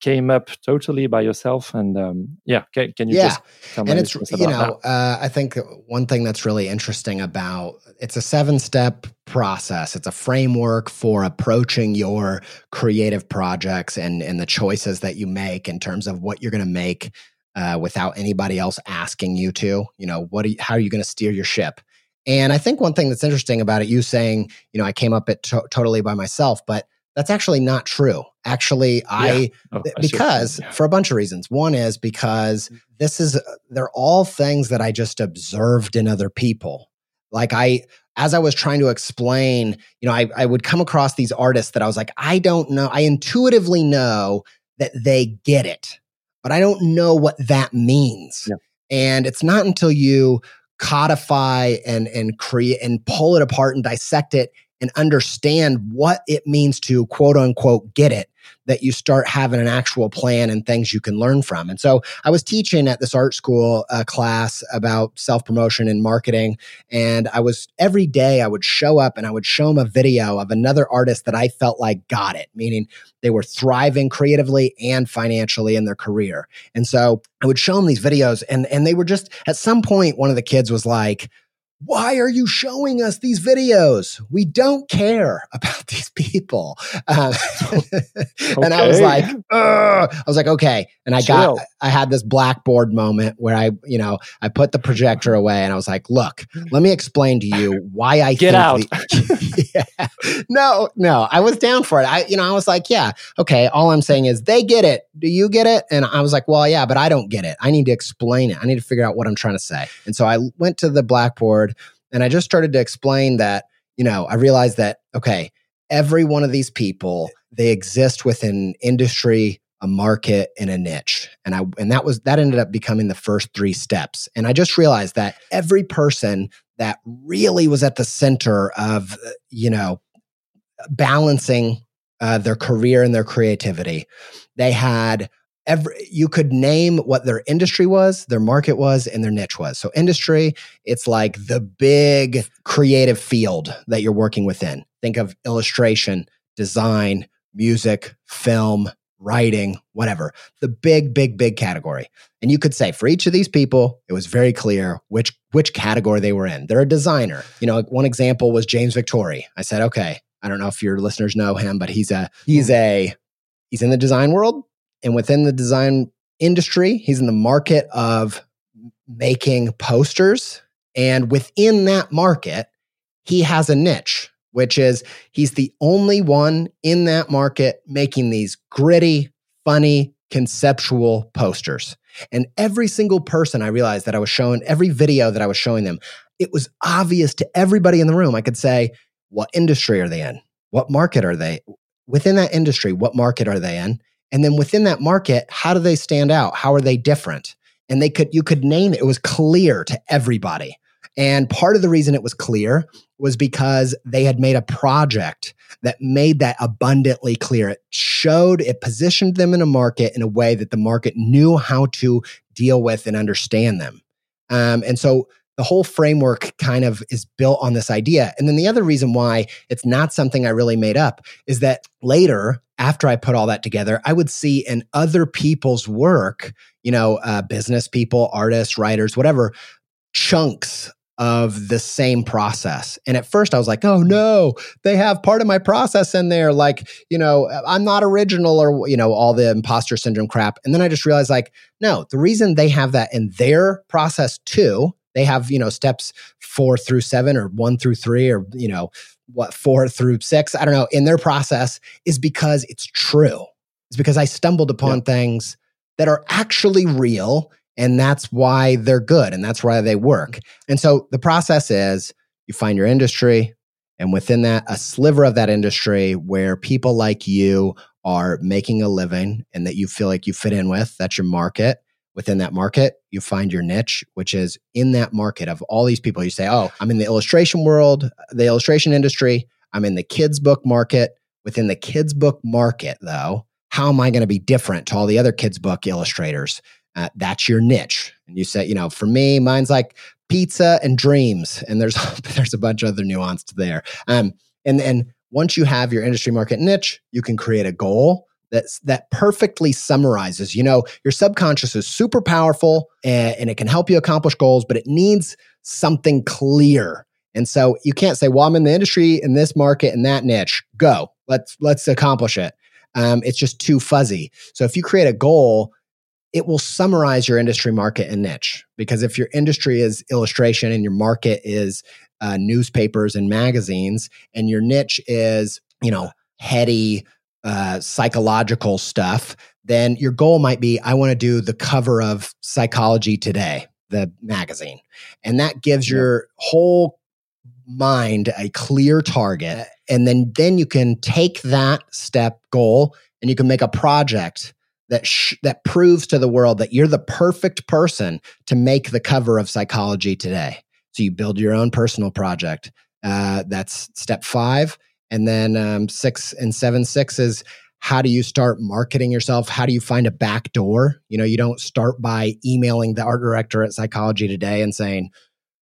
came up totally by yourself and um, yeah can, can you yeah. just tell and it's you know uh, i think one thing that's really interesting about it's a seven step process it's a framework for approaching your creative projects and and the choices that you make in terms of what you're going to make uh, without anybody else asking you to you know what are you, how are you going to steer your ship and I think one thing that's interesting about it, you saying, you know, I came up it to- totally by myself, but that's actually not true. Actually, yeah. I, oh, because yeah. for a bunch of reasons. One is because this is, they're all things that I just observed in other people. Like I, as I was trying to explain, you know, I, I would come across these artists that I was like, I don't know. I intuitively know that they get it, but I don't know what that means. Yeah. And it's not until you codify and and create and pull it apart and dissect it and understand what it means to quote unquote get it that you start having an actual plan and things you can learn from. And so I was teaching at this art school uh, class about self promotion and marketing. And I was every day I would show up and I would show them a video of another artist that I felt like got it, meaning they were thriving creatively and financially in their career. And so I would show them these videos and, and they were just at some point, one of the kids was like, why are you showing us these videos? We don't care about these people. Um, okay. and I was like, Ugh. I was like, okay. And I Chill. got, I had this blackboard moment where I, you know, I put the projector away and I was like, look, let me explain to you why I get out. The, yeah. No, no, I was down for it. I, you know, I was like, yeah, okay. All I'm saying is they get it. Do you get it? And I was like, well, yeah, but I don't get it. I need to explain it. I need to figure out what I'm trying to say. And so I went to the blackboard and I just started to explain that, you know, I realized that, okay, every one of these people, they exist within industry, a market, and a niche. And I and that was that ended up becoming the first three steps. And I just realized that every person that really was at the center of, you know, balancing uh, their career and their creativity, they had every you could name what their industry was, their market was, and their niche was. So industry, it's like the big creative field that you're working within. Think of illustration, design, music, film, writing, whatever. The big, big, big category. And you could say for each of these people, it was very clear which which category they were in. They're a designer. You know, one example was James Victore. I said, okay, I don't know if your listeners know him, but he's a he's a he's in the design world and within the design industry, he's in the market of making posters and within that market, he has a niche, which is he's the only one in that market making these gritty, funny, conceptual posters. And every single person I realized that I was showing, every video that I was showing them, it was obvious to everybody in the room. I could say, what industry are they in? What market are they? Within that industry, what market are they in? And then within that market, how do they stand out? How are they different? And they could, you could name it. It was clear to everybody. And part of the reason it was clear was because they had made a project that made that abundantly clear. It showed, it positioned them in a market in a way that the market knew how to deal with and understand them. Um, and so the whole framework kind of is built on this idea. And then the other reason why it's not something I really made up is that later, after I put all that together, I would see in other people's work, you know, uh, business people, artists, writers, whatever, chunks of the same process. And at first I was like, oh no, they have part of my process in there. Like, you know, I'm not original or, you know, all the imposter syndrome crap. And then I just realized, like, no, the reason they have that in their process too, they have, you know, steps four through seven or one through three or, you know, what, four through six, I don't know, in their process is because it's true. It's because I stumbled upon yeah. things that are actually real and that's why they're good and that's why they work. And so the process is you find your industry, and within that, a sliver of that industry where people like you are making a living and that you feel like you fit in with, that's your market. Within that market, you find your niche, which is in that market of all these people. You say, Oh, I'm in the illustration world, the illustration industry. I'm in the kids' book market. Within the kids' book market, though, how am I going to be different to all the other kids' book illustrators? Uh, that's your niche. And you say, you know, for me, mine's like pizza and dreams, and there's there's a bunch of other nuance there. Um, and and once you have your industry market niche, you can create a goal that's that perfectly summarizes. You know, your subconscious is super powerful and, and it can help you accomplish goals, but it needs something clear. And so you can't say, "Well, I'm in the industry in this market in that niche. Go, let's let's accomplish it." Um, it's just too fuzzy. So if you create a goal it will summarize your industry market and niche. Because if your industry is illustration and your market is uh, newspapers and magazines, and your niche is, you know, heady uh, psychological stuff, then your goal might be I want to do the cover of Psychology Today, the magazine. And that gives your whole mind a clear target. And then, then you can take that step goal and you can make a project that sh- that proves to the world that you're the perfect person to make the cover of Psychology Today. So you build your own personal project. Uh, that's step five, and then um, six and seven six is how do you start marketing yourself? How do you find a back door? You know, you don't start by emailing the art director at Psychology Today and saying,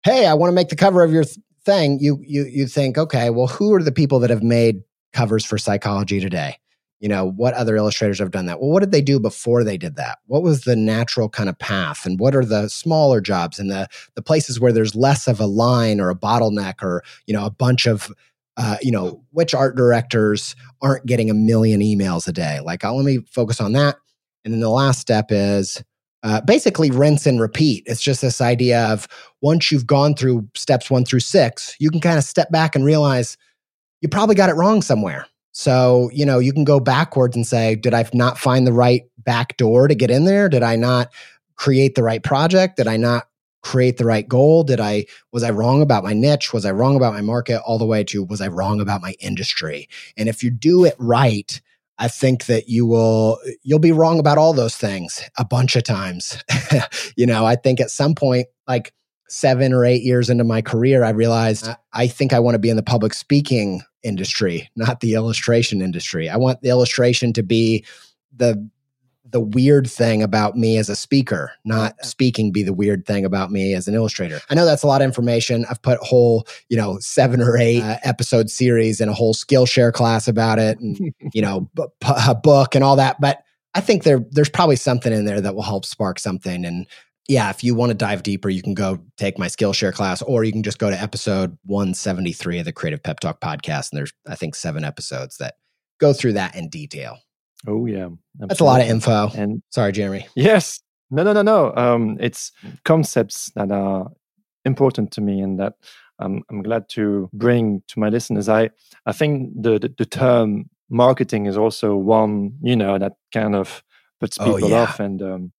"Hey, I want to make the cover of your th- thing." You you you think, okay, well, who are the people that have made covers for Psychology Today? you know what other illustrators have done that well what did they do before they did that what was the natural kind of path and what are the smaller jobs and the the places where there's less of a line or a bottleneck or you know a bunch of uh, you know which art directors aren't getting a million emails a day like I'll, let me focus on that and then the last step is uh, basically rinse and repeat it's just this idea of once you've gone through steps one through six you can kind of step back and realize you probably got it wrong somewhere so, you know, you can go backwards and say, did I not find the right back door to get in there? Did I not create the right project? Did I not create the right goal? Did I was I wrong about my niche? Was I wrong about my market all the way to was I wrong about my industry? And if you do it right, I think that you will you'll be wrong about all those things a bunch of times. you know, I think at some point like 7 or 8 years into my career I realized I think I want to be in the public speaking industry, not the illustration industry. I want the illustration to be the the weird thing about me as a speaker, not speaking be the weird thing about me as an illustrator. I know that's a lot of information. I've put whole, you know, seven or eight uh, episode series and a whole Skillshare class about it and, you know, b- a book and all that. But I think there there's probably something in there that will help spark something. And yeah, if you want to dive deeper, you can go take my Skillshare class, or you can just go to episode 173 of the Creative Pep Talk podcast. And there's, I think, seven episodes that go through that in detail. Oh yeah, absolutely. that's a lot of info. And sorry, Jérémy. Yes, no, no, no, no. Um, it's concepts that are important to me, and that um, I'm glad to bring to my listeners. I I think the, the, the term marketing is also one you know that kind of puts oh, people oh, yeah. off, and um,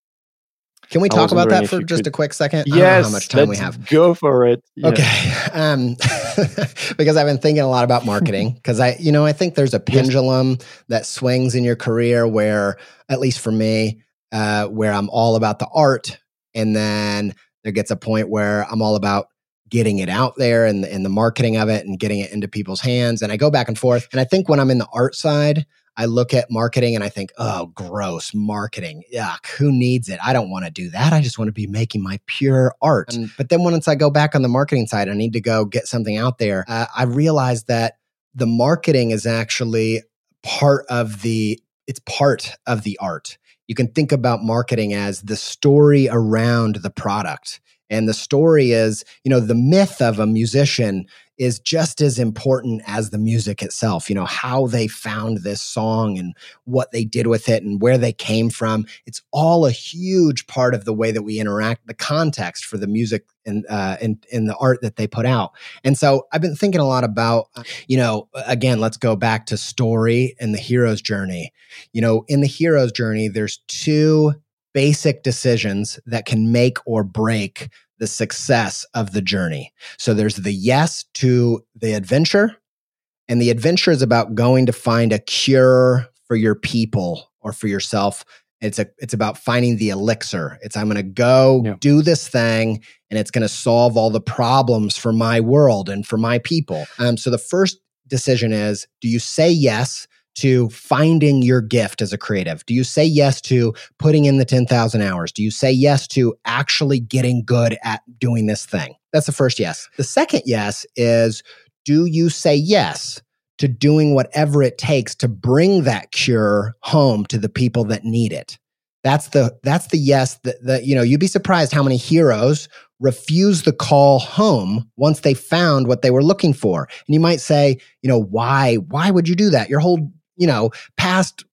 can we talk about that for just could... a quick second? Yes. how much time we have. Go for it. Yeah. Okay. Um, because I've been thinking a lot about marketing because I, you know, I think there's a pendulum yes. that swings in your career where, at least for me, uh, where I'm all about the art. And then there gets a point where I'm all about getting it out there and, and the marketing of it and getting it into people's hands. And I go back and forth. And I think when I'm in the art side, I look at marketing and I think, oh, gross marketing. Yuck. Who needs it? I don't want to do that. I just want to be making my pure art. But then once I go back on the marketing side, I need to go get something out there. Uh, I realize that the marketing is actually part of the, it's part of the art. You can think about marketing as the story around the product. And the story is, you know, the myth of a musician is just as important as the music itself. You know, how they found this song and what they did with it and where they came from. It's all a huge part of the way that we interact, the context for the music and uh, in in the art that they put out. And so I've been thinking a lot about, uh, you know, again, let's go back to story and the hero's journey. You know, in the hero's journey, there's two basic decisions that can make or break the success of the journey. So there's the yes to the adventure, and the adventure is about going to find a cure for your people or for yourself. It's a it's about finding the elixir. It's I'm going to go yeah. do this thing and it's going to solve all the problems for my world and for my people. Um so the first decision is do you say yes to finding your gift as a creative? Do you say yes to putting in the 10,000 hours? Do you say yes to actually getting good at doing this thing? That's the first yes. The second yes is do you say yes to doing whatever it takes to bring that cure home to the people that need it? That's the that's the yes that, that you know, you'd be surprised how many heroes refuse the call home once they found what they were looking for. And you might say, you know, why why would you do that? Your whole you know, past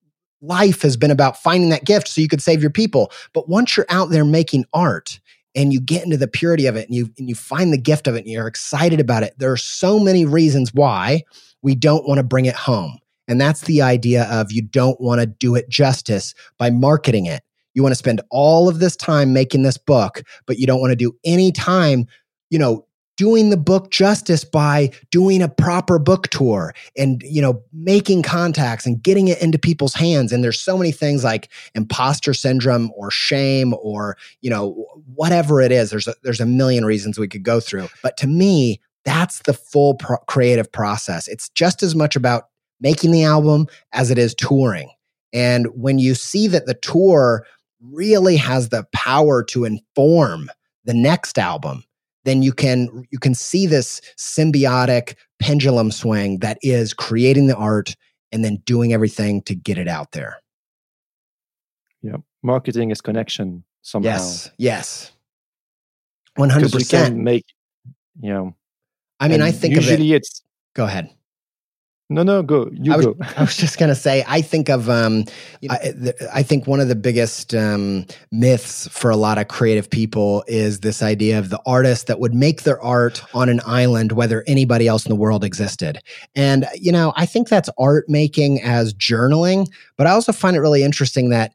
life has been about finding that gift so you could save your people. But once you're out there making art and you get into the purity of it and you and you find the gift of it and you're excited about it, there are so many reasons why we don't want to bring it home. And that's the idea of you don't want to do it justice by marketing it. You want to spend all of this time making this book, but you don't want to do any time, you know, doing the book justice by doing a proper book tour and you know making contacts and getting it into people's hands. And there's so many things like imposter syndrome or shame or you know whatever it is. There's a, there's a million reasons we could go through. But to me that's the full pro- creative process. It's just as much about making the album as it is touring. And when you see that the tour really has the power to inform the next album then you can you can see this symbiotic pendulum swing that is creating the art and then doing everything to get it out there. Yeah, marketing is connection somehow. Yes, yes, one hundred percent. Make you know. I mean, I think usually it, it's. Go ahead. No, no, go. You I was, go. I was just gonna say. I think of. Um, I, I, think one of the biggest um, myths for a lot of creative people is this idea of the artist that would make their art on an island, whether anybody else in the world existed. And you know, I think that's art making as journaling. But I also find it really interesting that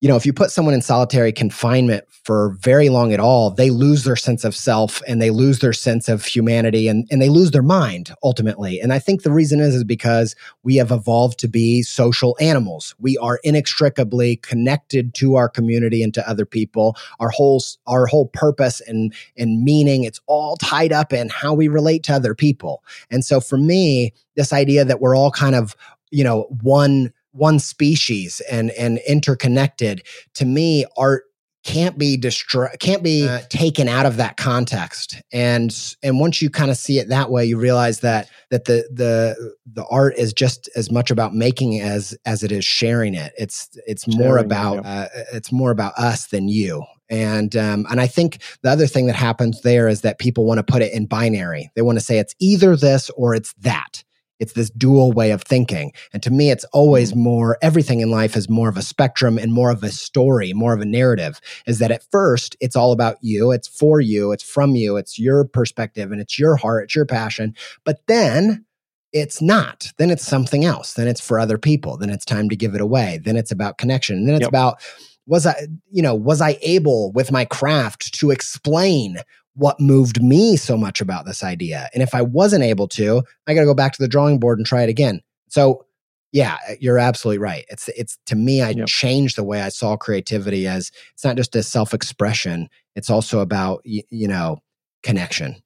you know, if you put someone in solitary confinement for very long at all, they lose their sense of self and they lose their sense of humanity and, and they lose their mind ultimately. And I think the reason is, is because we have evolved to be social animals. We are inextricably connected to our community and to other people. Our whole, our whole purpose and, and meaning, it's all tied up in how we relate to other people. And so for me, this idea that we're all kind of, you know, one one species and and interconnected to me art can't be destroyed can't be uh, taken out of that context and and once you kind of see it that way you realize that that the the the art is just as much about making as as it is sharing it it's it's sharing more about yeah. uh, it's more about us than you and um, and I think the other thing that happens there is that people want to put it in binary. They want to say it's either this or it's that. It's this dual way of thinking. And to me, it's always more, everything in life is more of a spectrum and more of a story, more of a narrative. Is that at first, it's all about you, it's for you, it's from you, it's your perspective, and it's your heart, it's your passion. But then, it's not. Then it's something else. Then it's for other people. Then it's time to give it away. Then it's about connection. And then it's yep. about was I, you know, was I able with my craft to explain what moved me so much about this idea? And if I wasn't able to, I got to go back to the drawing board and try it again. So, yeah, you're absolutely right. It's it's to me, I yep. changed the way I saw creativity as it's not just a self expression. It's also about you, you know connection.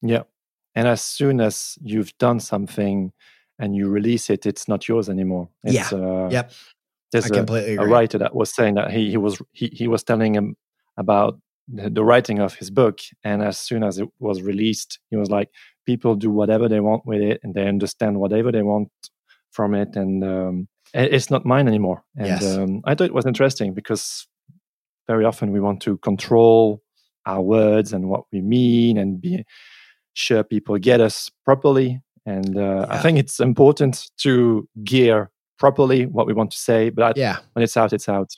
Yeah, and as soon as you've done something and you release it, it's not yours anymore. It's, yeah. Uh, yep. There's a, a, writer that was saying that he, he was he, he was telling him about the, writing of his book, and as soon as it was released, he was like, people do whatever they want with it, and they understand whatever they want from it, and um, it's not mine anymore. And yes. um, I thought it was interesting because very often we want to control our words and what we mean, and be sure people get us properly. And uh, yeah. I think it's important to gear properly what we want to say. But yeah, when it's out, it's out.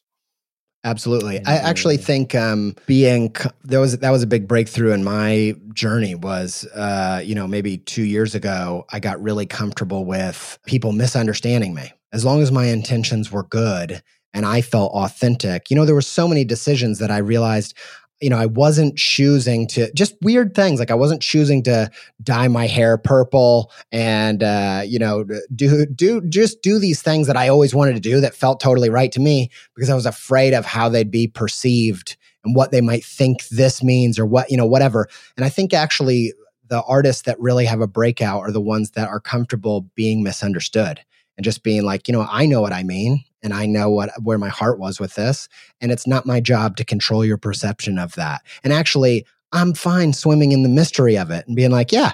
Absolutely. I actually think um, being there was that was a big breakthrough in my journey was uh, you know maybe 2 years ago I got really comfortable with people misunderstanding me. As long as my intentions were good and I felt authentic. You know there were so many decisions that I realized you know, I wasn't choosing to just weird things. Like I wasn't choosing to dye my hair purple and, uh, you know, do, do, just do these things that I always wanted to do that felt totally right to me because I was afraid of how they'd be perceived and what they might think this means or what, you know, whatever. And I think actually the artists that really have a breakout are the ones that are comfortable being misunderstood and just being like, you know, I know what I mean and I know what where my heart was with this and it's not my job to control your perception of that. And actually, I'm fine swimming in the mystery of it and being like, yeah,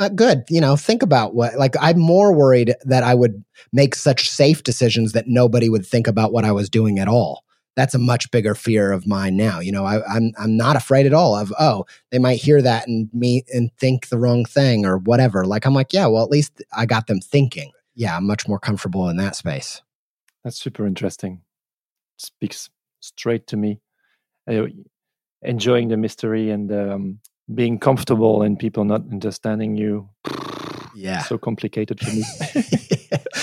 uh, good. You know, think about what like I'm more worried that I would make such safe decisions that nobody would think about what I was doing at all. That's a much bigger fear of mine now. You know, I, I'm I'm not afraid at all of oh they might hear that and me and think the wrong thing or whatever. Like I'm like yeah, well at least I got them thinking. Yeah, I'm much more comfortable in that space. That's super interesting. Speaks straight to me. Uh, enjoying the mystery and um, being comfortable and people not understanding you. Yeah. So complicated for me.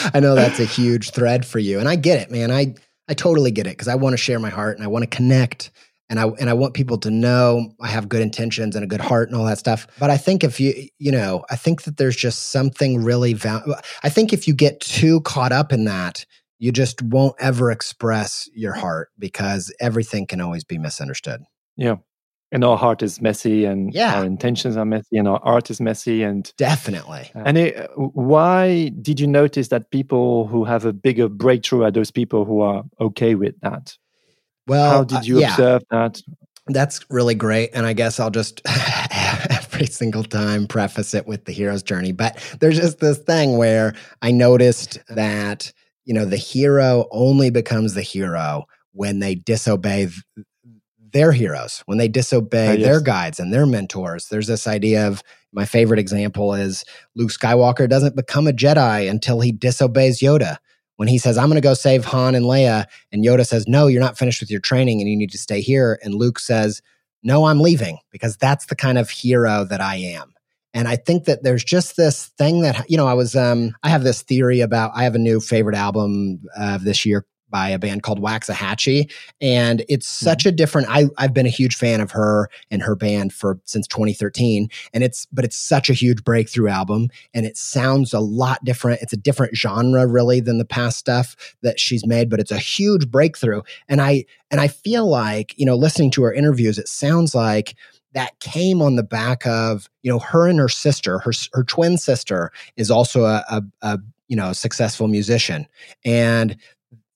I know that's a huge thread for you. And I get it, man. I, I totally get it because I want to share my heart and I want to connect and I and I want people to know I have good intentions and a good heart and all that stuff. But I think if you you know, I think that there's just something really val- I think if you get too caught up in that, you just won't ever express your heart because everything can always be misunderstood. Yeah. And our heart is messy and yeah. our intentions are messy and our art is messy and definitely. And it, why did you notice that people who have a bigger breakthrough are those people who are okay with that? Well, how did you uh, yeah. observe that? That's really great. And I guess I'll just every single time preface it with the hero's journey. But there's just this thing where I noticed that you know, the hero only becomes the hero when they disobey their heroes, when they disobey uh, yes. their guides and their mentors. There's this idea of my favorite example is Luke Skywalker doesn't become a Jedi until he disobeys Yoda. When he says, I'm going to go save Han and Leia, and Yoda says, No, you're not finished with your training and you need to stay here. And Luke says, No, I'm leaving because that's the kind of hero that I am. And I think that there's just this thing that, you know, I was, um, I have this theory about, I have a new favorite album of this year by a band called Waxahatchee. And it's mm-hmm. such mm-hmm. a different, I, I've been a huge fan of her and her band for since 2013. And it's, but it's such a huge breakthrough album and it sounds a lot different. It's a different genre really than the past stuff that she's made, but it's a huge breakthrough. And I, and I feel like, you know, listening to her interviews, it sounds like, that came on the back of you know her and her sister her her twin sister is also a, a, a you know, successful musician. And,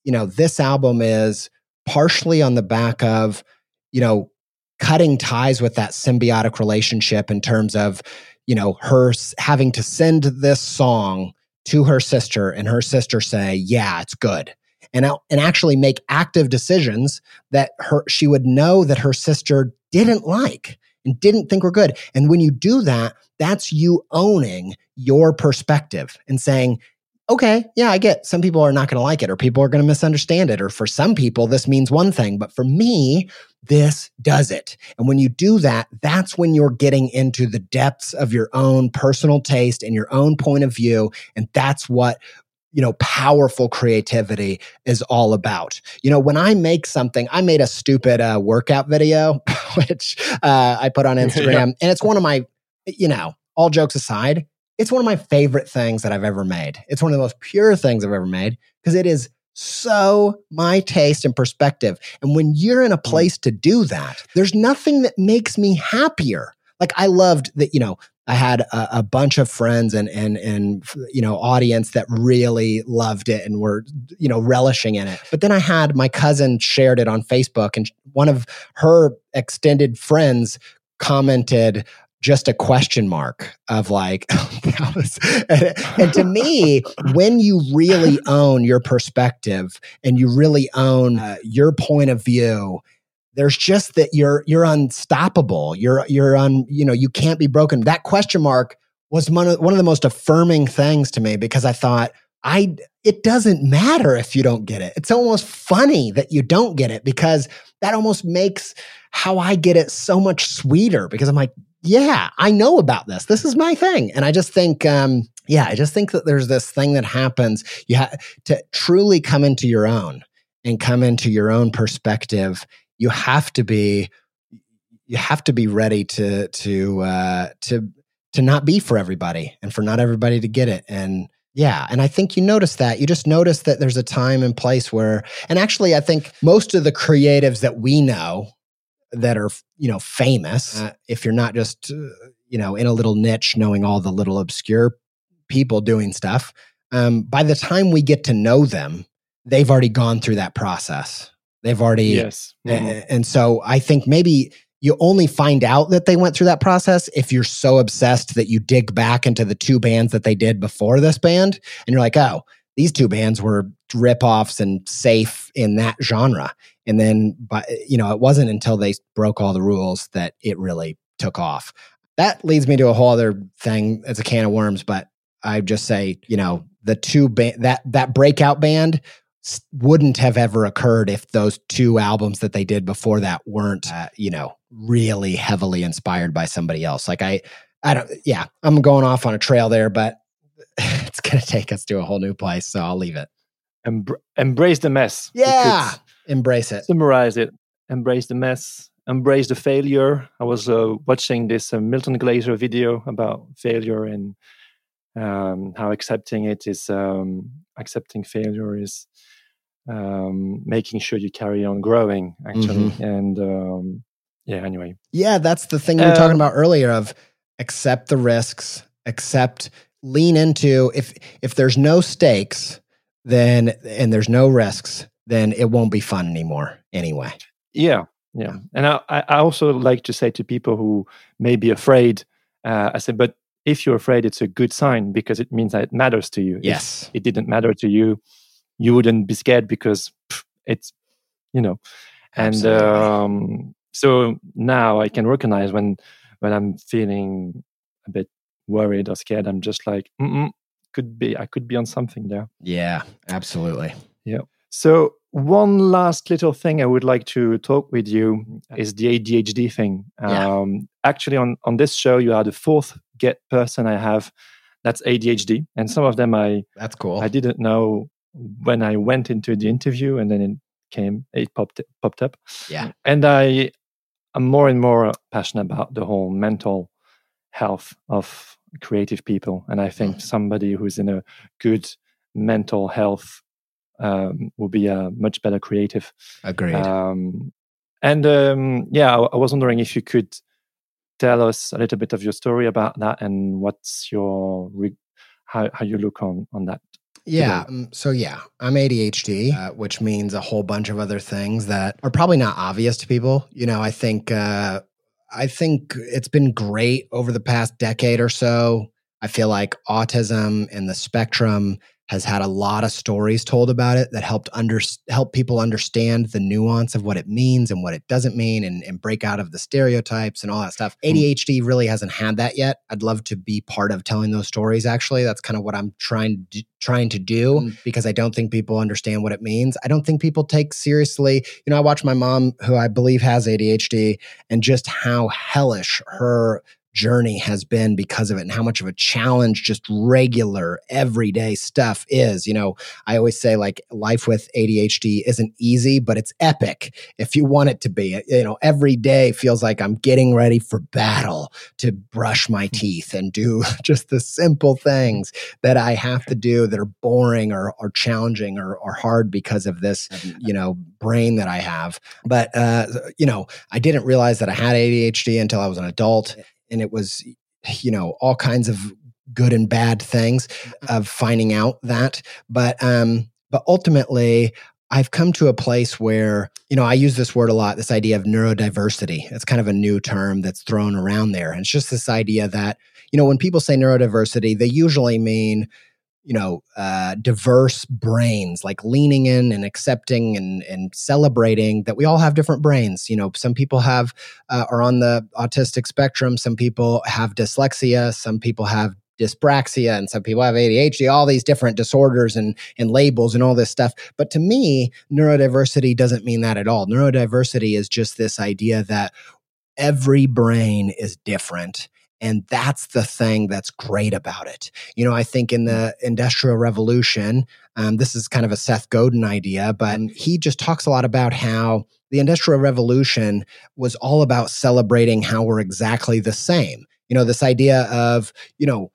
you know, this album is partially on the back of, you know, cutting ties with that symbiotic relationship in terms of, you know, her having to send this song to her sister and her sister say, yeah, it's good. And, and actually make active decisions that her she would know that her sister didn't like and didn't think we were good. And when you do that, that's you owning your perspective and saying, okay, yeah, I get some people are not going to like it or people are going to misunderstand it. Or for some people, this means one thing. But for me, this does it. And when you do that, that's when you're getting into the depths of your own personal taste and your own point of view. And that's what you know, powerful creativity is all about. You know, when I make something, I made a stupid uh, workout video, which uh, I put on Instagram, yeah. and it's one of my, you know, all jokes aside, it's one of my favorite things that I've ever made. It's one of the most pure things I've ever made because it is so my taste and perspective. And when you're in a mm. place to do that, there's nothing that makes me happier. Like I loved that, you know, I had a, a, bunch of friends and and and you know audience that really loved it and were you know relishing in it. But then I had my cousin shared it on Facebook, and one of her extended friends commented just a question mark of like and, and, to me when you really own your perspective and you really own uh, your point of view there's just that you're you're unstoppable you're you're un you know you can't be broken that question mark was one of, one of the most affirming things to me because i thought i it doesn't matter if you don't get it it's almost funny that you don't get it because that almost makes how i get it so much sweeter because i'm like yeah, I know about this. This is my thing. And I just think, um, yeah, I just think that there's this thing that happens. You have to truly come into your own and come into your own perspective. You have to be, you have to be ready to, to, uh, to, to not be for everybody and for not everybody to get it. And, yeah. And I think you notice that. You just notice that there's a time and place where, and actually, I think most of the creatives that we know that are you know famous uh, if you're not just uh, you know in a little niche knowing all the little obscure people doing stuff um, by the time we get to know them they've already gone through that process they've already yes. mm-hmm. and, so i think maybe you only find out that they went through that process if you're so obsessed that you dig back into the two bands that they did before this band and you're like oh these two bands were rip-offs and safe in that genre. And then but you know it wasn't until they broke all the rules that it really took off. That leads me to a whole other thing it's a can of worms but i just say you know the two ba- that that breakout band wouldn't have ever occurred if those two albums that they did before that weren't uh, you know really heavily inspired by somebody else. Like i i don't yeah i'm going off on a trail there but it's going to take us to a whole new place so i'll leave it. Embrace the mess. Yeah! embrace it. summarize it. Embrace the mess. Embrace the failure. I was uh, watching this uh, milton glaser video about failure and um, how accepting it is um, accepting failure is um, making sure you carry on growing actually mm-hmm. and um, yeah anyway yeah that's the thing we were talking um, about earlier of accept the risks accept lean into if if there's no stakes then and there's no risks then it won't be fun anymore anyway. Yeah, yeah. And I, I also like to say to people who may be afraid, uh, I said, but if you're afraid, it's a good sign because it means that it matters to you. Yes. If it didn't matter to you, you wouldn't be scared because pff, it's, you know, and um, so now I can recognize when when I'm feeling a bit worried or scared. I'm just like, could be I could be on something there. Yeah, absolutely. Yeah. So, one last little thing I would like to talk with you is the ADHD thing. Yeah. Um, actually, on, on this show, you are the fourth get person I have that's ADHD, and some of them I that's cool. I didn't know when I went into the interview, and then it came, it popped popped up. Yeah, and I am more and more passionate about the whole mental health of creative people, and I think mm. somebody who's in a good mental health um, will be a much better creative. Agreed. Um, and um, yeah, I, I, was wondering if you could tell us a little bit of your story about that and what's your how how you look on on that. Yeah. Um, so, yeah, I'm ADHD, uh, which means a whole bunch of other things that are probably not obvious to people. You know, I think, uh, I think it's been great over the past decade or so. I feel like autism and the spectrum has had a lot of stories told about it that helped under, help people understand the nuance of what it means and what it doesn't mean and, and break out of the stereotypes and all that stuff. Hmm. ADHD really hasn't had that yet. I'd love to be part of telling those stories actually. That's kind of what I'm trying trying to do mm. because I don't think people understand what it means. I don't think people take seriously. You know, I watch my mom who I believe has ADHD and just how hellish her journey has been because of it and how much of a challenge just regular everyday stuff is you know? I always say like life with adhd isn't easy but it's epic if you want it to be. You know every day feels like i'm getting ready for battle to brush my hmm. teeth and do just the simple things that i have to do that are boring or, or challenging or, or hard because of this you know brain that i have. But uh, you know i didn't realize that i had adhd until i was an adult and it was you know all kinds of good and bad things mm-hmm. of finding out that but um but ultimately I've come to a place where, you know, I use this word a lot, this idea of neurodiversity. It's kind of a new term that's thrown around there. And it's just this idea that, you know, when people say neurodiversity, they usually mean you know uh, diverse brains like leaning in and accepting and, and celebrating that we all have different brains you know some people have uh, are on the autistic spectrum some people have dyslexia some people have dyspraxia and some people have ADHD, all these different disorders and, and labels and all this stuff. But to me, neurodiversity doesn't mean that at all. Neurodiversity is just this idea that every brain is different and that's the thing that's great about it. You know, I think in the Industrial Revolution, um, this is kind of a Seth Godin idea, but he just talks a lot about how the Industrial Revolution was all about celebrating how we're exactly the same. You know, this idea of, you know,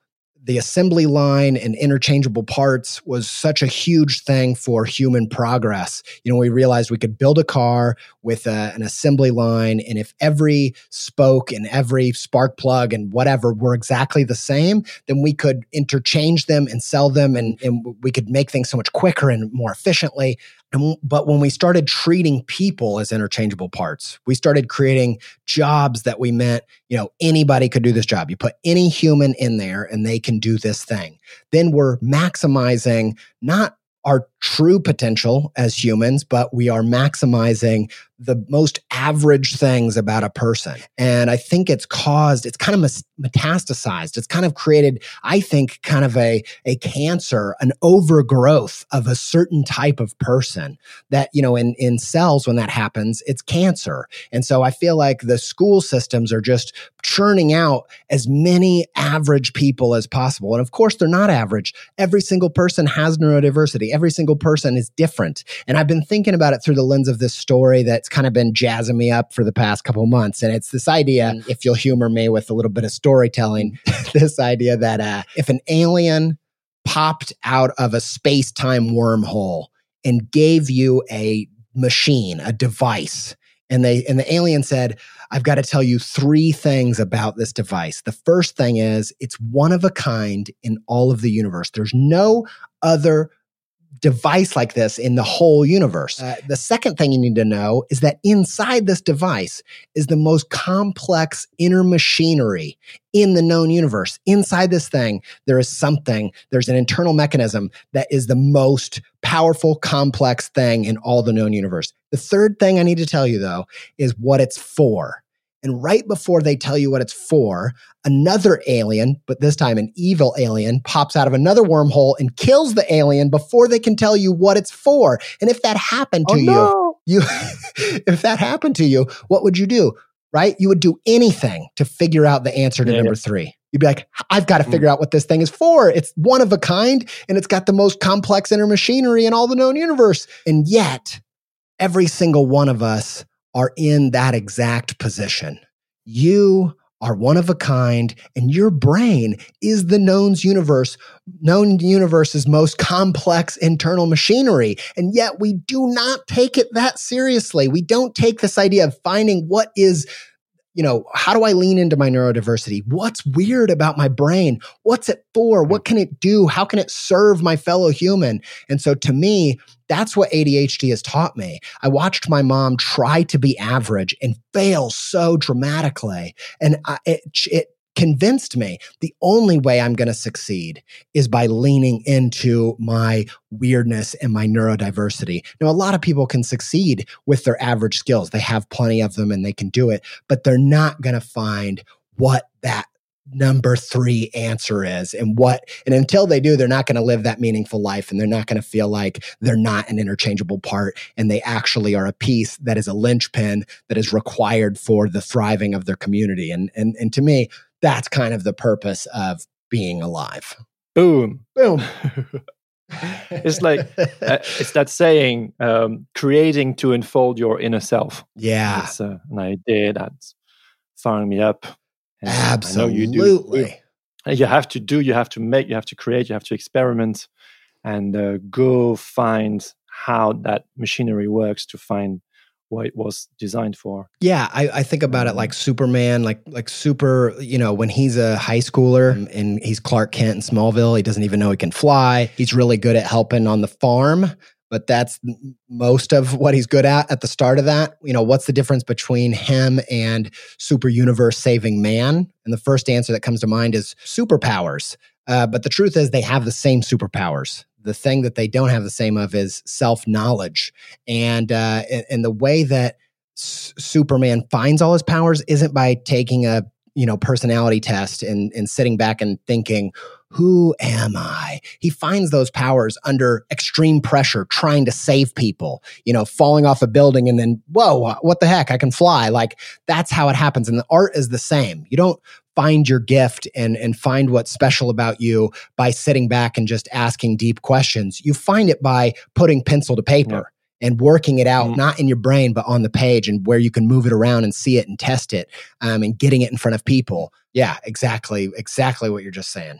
the assembly line and interchangeable parts was such a huge thing for human progress. You know, we realized we could build a car with a, an assembly line, and if every spoke and every spark plug and whatever were exactly the same, then we could interchange them and sell them, and, and we could make things so much quicker and more efficiently. And, but when we started treating people as interchangeable parts, we started creating jobs that we meant, you know, anybody could do this job. You put any human in there and they can do this thing. Then we're maximizing not our true potential as humans, but we are maximizing the most average things about a person. And I think it's caused, it's kind of metastasized. It's kind of created, I think, kind of a, a cancer, an overgrowth of a certain type of person that, you know, in, in cells, when that happens, it's cancer. And so I feel like the school systems are just churning out as many average people as possible. And of course, they're not average. Every single person has neurodiversity. Every single person is different. And I've been thinking about it through the lens of this story that's kind of been jazzing me up for the past couple months. And it's this idea, mm. if you'll humor me with a little bit of storytelling, this idea that uh, if an alien popped out of a space time wormhole and gave you a machine, a device, and they and the alien said, I've got to tell you three things about this device. The first thing is it's one of a kind in all of the universe. There's no other device like this in the whole universe. Uh, the second thing you need to know is that inside this device is the most complex inner machinery in the known universe. Inside this thing, there is something, there's an internal mechanism that is the most powerful, complex thing in all the known universe. The third thing I need to tell you, though, is what it's for. And right before they tell you what it's for, another alien, but this time an evil alien, pops out of another wormhole and kills the alien before they can tell you what it's for. And if that happened to oh, no. you, you if that happened to you, what would you do? Right? You would do anything to figure out the answer to yeah, number yeah. three. You'd be like, I've got to mm. figure out what this thing is for. It's one of a kind and it's got the most complex inner machinery in all the known universe. And yet, every single one of us are in that exact position. You are one of a kind and your brain is the knowns universe known universe's most complex internal machinery and yet we do not take it that seriously we don't take this idea of finding what is you know, how do I lean into my neurodiversity? What's weird about my brain? What's it for? What can it do? How can it serve my fellow human? And so to me, that's what ADHD has taught me. I watched my mom try to be average and fail so dramatically. And I, it, it convinced me the only way I'm going to succeed is by leaning into my weirdness and my neurodiversity. Now, a lot of people can succeed with their average skills. They have plenty of them and they can do it, but they're not going to find what that number three answer is and what and until they do they're not going to live that meaningful life and they're not going to feel like they're not an interchangeable part and they actually are a piece that is a linchpin that is required for the thriving of their community and and and to me that's kind of the purpose of being alive. Boom. Boom. it's like uh, it's that saying um, creating to unfold your inner self yeah it's uh, an idea that's firing me up and absolutely you, do, you have to do you have to make you have to create you have to experiment and uh, go find how that machinery works to find what it was designed for. Yeah, I, I, think about it like Superman, like like super. You know, when he's a high schooler mm-hmm. and he's Clark Kent in Smallville, he doesn't even know he can fly. He's really good at helping on the farm, but that's most of what he's good at at the start of that. You know, what's the difference between him and super universe saving man? And the first answer that comes to mind is superpowers. Uh, but the truth is, they have the same superpowers. The thing that they don't have the same of is self knowledge, and uh, and the way that S- Superman finds all his powers isn't by taking a you know personality test and and sitting back and thinking who am i? He finds those powers under extreme pressure trying to save people you know falling off a building and then whoa what the heck? I can fly. Like that's how it happens. And the art is the same. You don't find your gift and and find what's special about you by sitting back and just asking deep questions. You find it by putting pencil to paper. Yeah. And working it out, mm. not in your brain, but on the page, and where you can move it around and see it and test it, um, and getting it in front of people. Yeah, exactly, exactly what you're just saying.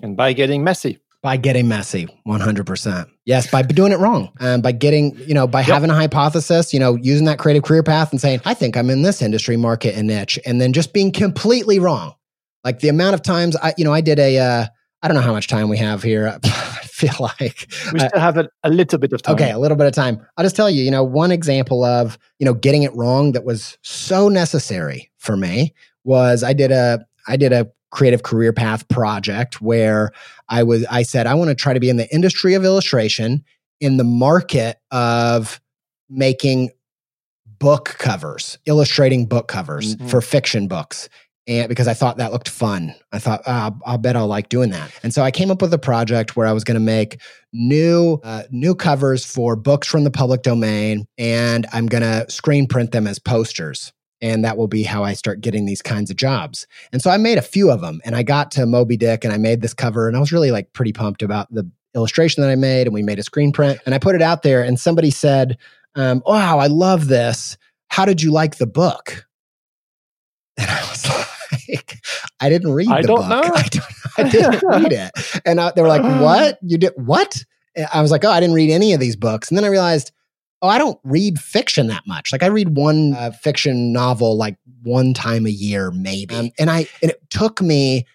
And by getting messy, by getting messy 100% yes by doing it wrong um, by getting you know by yep. having a hypothesis you know using that creative career path and saying i think i'm in this industry market and niche and then just being completely wrong like the amount of times i you know i did a uh, I don't know how much time we have here. I feel like we still uh, have a, a, little bit of time. Okay, a little bit of time. I'll just tell you, you know, one example of, you know, getting it wrong that was so necessary for me was I did a I did a creative career path project where I was I said I want to try to be in the industry of illustration in the market of making book covers, illustrating book covers mm-hmm. for fiction books. And because I thought that looked fun, I thought oh, I'll bet I'll like doing that. And so I came up with a project where I was going to make new uh, new covers for books from the public domain, and I'm going to screen print them as posters and that will be how I start getting these kinds of jobs. And so I made a few of them and I got to Moby Dick and I made this cover and I was really like pretty pumped about the illustration that I made and we made a screen print and I put it out there and somebody said, um, wow, I love this. How did you like the book? And I was like, I didn't read I the don't book. Know. I, don't, I didn't read it. And I, they were like, what? You did what? And I was like, oh, I didn't read any of these books. And then I realized, oh, I don't read fiction that much. Like I read one uh, fiction novel like one time a year, maybe. Um, and I, and it took me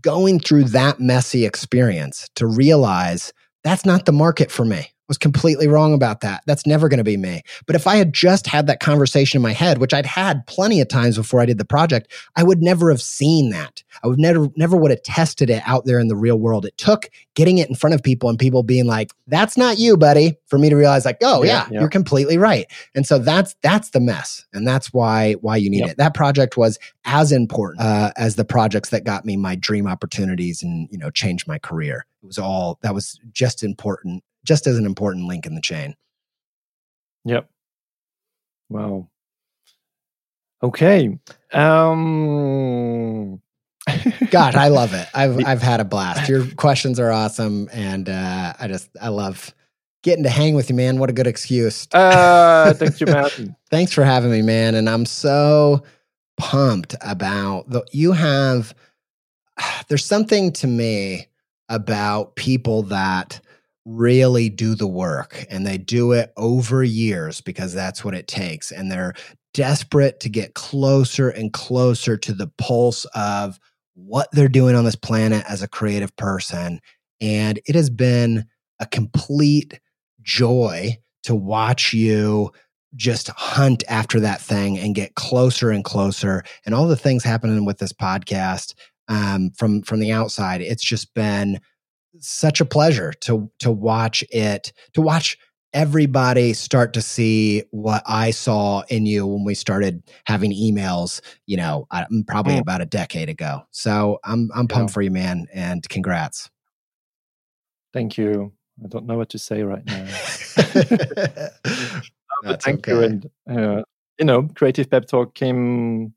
going through that messy experience to realize that's not the market for me was completely wrong about that. That's never going to be me. But if I had just had that conversation in my head, which I'd had plenty of times before I did the project, I would never have seen that. I would never never would have tested it out there in the real world. It took getting it in front of people and people being like, "That's not you, buddy," for me to realize like, "Oh, yeah, yeah, yeah. you're completely right." And so that's that's the mess. And that's why why you need yep. it. That project was as important uh, as the projects that got me my dream opportunities and, you know, changed my career. It was all that was just important just as an important link in the chain. Yep. Wow. Okay. Um God, I love it. I've I've had a blast. Your questions are awesome, and uh, I just I love getting to hang with you, man. What a good excuse. Uh, thank you, man. Thanks for having me, man. And I'm so pumped about the you have. There's something to me about people that really do the work and they do it over years because that's what it takes and they're desperate to get closer and closer to the pulse of what they're doing on this planet as a creative person. And it has been a complete joy to watch you just hunt after that thing and get closer and closer and all the things happening with this podcast um, from from the outside it's just been such a pleasure to to watch it to watch everybody start to see what I saw in you when we started having emails, you know, probably mm. about a decade ago. So I'm I'm pumped yeah. for you, man, and congrats. Thank you. I don't know what to say right now. thank okay. you. And uh, you know, Creative Pep Talk came.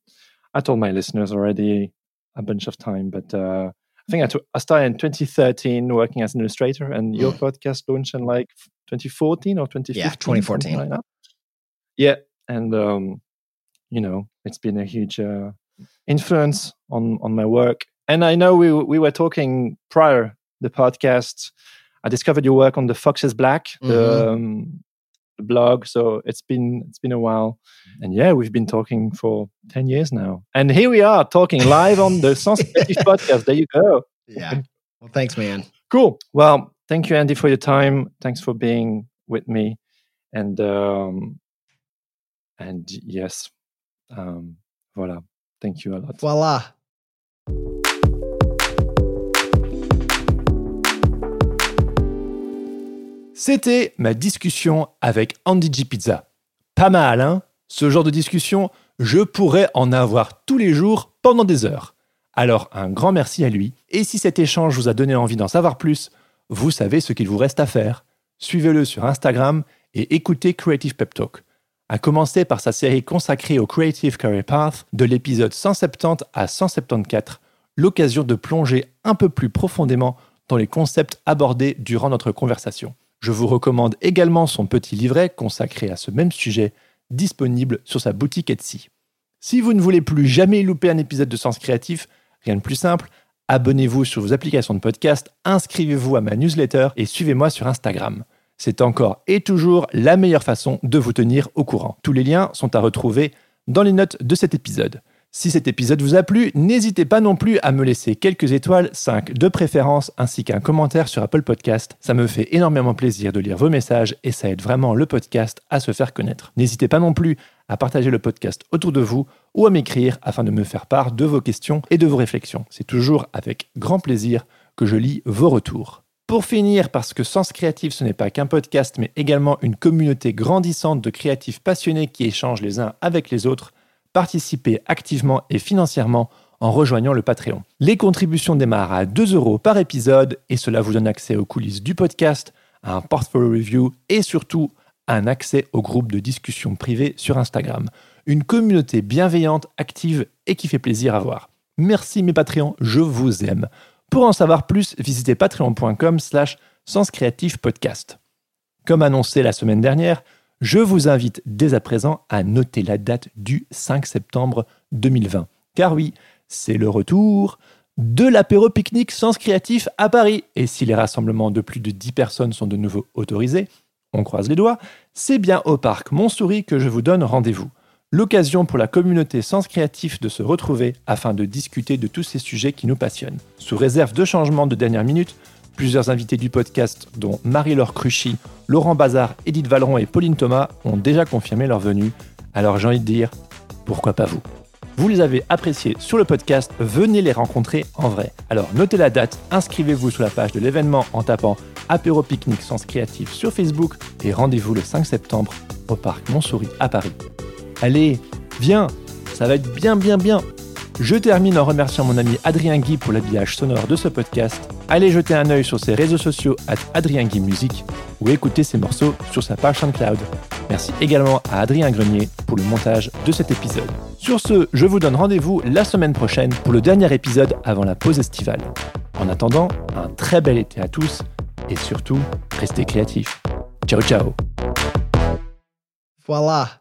I told my listeners already a bunch of time, but uh, I think I, t- I started in 2013 working as an illustrator, and your mm. podcast launched in like 2014 or 2015. Yeah, 2014. Like yeah, and um, you know, it's been a huge uh, influence on on my work. And I know we we were talking prior the podcast. I discovered your work on the Fox Is Black, mm-hmm. the, um, the blog. So it's been it's been a while, and yeah, we've been talking for ten years now, and here we are talking live on the Sans podcast. There you go. Yeah. Well, thanks, man. Cool. Well, thank you, Andy, for your time. Thanks for being with me, and um, and yes, um, voilà. Thank you a lot. Voila. C'était ma discussion avec Andy G Pizza. Pas mal, hein? Ce genre de discussion, je pourrais en avoir tous les jours pendant des heures. Alors un grand merci à lui, et si cet échange vous a donné envie d'en savoir plus, vous savez ce qu'il vous reste à faire. Suivez-le sur Instagram et écoutez Creative Pep Talk. À commencer par sa série consacrée au Creative Career Path de l'épisode 170 à 174, l'occasion de plonger un peu plus profondément dans les concepts abordés durant notre conversation. Je vous recommande également son petit livret consacré à ce même sujet, disponible sur sa boutique Etsy. Si vous ne voulez plus jamais louper un épisode de Sens Créatif, rien de plus simple, abonnez-vous sur vos applications de podcast, inscrivez-vous à ma newsletter et suivez-moi sur Instagram. C'est encore et toujours la meilleure façon de vous tenir au courant. Tous les liens sont à retrouver dans les notes de cet épisode. Si cet épisode vous a plu, n'hésitez pas non plus à me laisser quelques étoiles, 5 de préférence, ainsi qu'un commentaire sur Apple Podcast. Ça me fait énormément plaisir de lire vos messages et ça aide vraiment le podcast à se faire connaître. N'hésitez pas non plus à partager le podcast autour de vous ou à m'écrire afin de me faire part de vos questions et de vos réflexions. C'est toujours avec grand plaisir que je lis vos retours. Pour finir, parce que Sens Créatif, ce n'est pas qu'un podcast, mais également une communauté grandissante de créatifs passionnés qui échangent les uns avec les autres, participez activement et financièrement en rejoignant le Patreon. Les contributions démarrent à 2 euros par épisode et cela vous donne accès aux coulisses du podcast, à un portfolio review et surtout un accès au groupe de discussion privée sur Instagram. Une communauté bienveillante, active et qui fait plaisir à voir. Merci mes Patreons, je vous aime. Pour en savoir plus, visitez patreon.com slash podcast. Comme annoncé la semaine dernière, je vous invite dès à présent à noter la date du 5 septembre 2020. Car oui, c'est le retour de l'apéro pique-nique Sens Créatif à Paris. Et si les rassemblements de plus de 10 personnes sont de nouveau autorisés, on croise les doigts, c'est bien au parc Montsouris que je vous donne rendez-vous. L'occasion pour la communauté Sens Créatif de se retrouver afin de discuter de tous ces sujets qui nous passionnent. Sous réserve de changements de dernière minute, Plusieurs invités du podcast, dont Marie-Laure Cruchy, Laurent Bazar, Edith Valeron et Pauline Thomas, ont déjà confirmé leur venue. Alors j'ai envie de dire, pourquoi pas vous? Vous les avez appréciés sur le podcast, venez les rencontrer en vrai. Alors notez la date, inscrivez-vous sur la page de l'événement en tapant Apéro Pique-Nique Sens Créatif sur Facebook et rendez-vous le 5 septembre au parc Montsouris à Paris. Allez, viens, ça va être bien bien bien je termine en remerciant mon ami Adrien Guy pour l'habillage sonore de ce podcast. Allez jeter un œil sur ses réseaux sociaux à Adrien Guy Musique ou écouter ses morceaux sur sa page SoundCloud. Merci également à Adrien Grenier pour le montage de cet épisode. Sur ce, je vous donne rendez-vous la semaine prochaine pour le dernier épisode avant la pause estivale. En attendant, un très bel été à tous et surtout, restez créatifs. Ciao ciao Voilà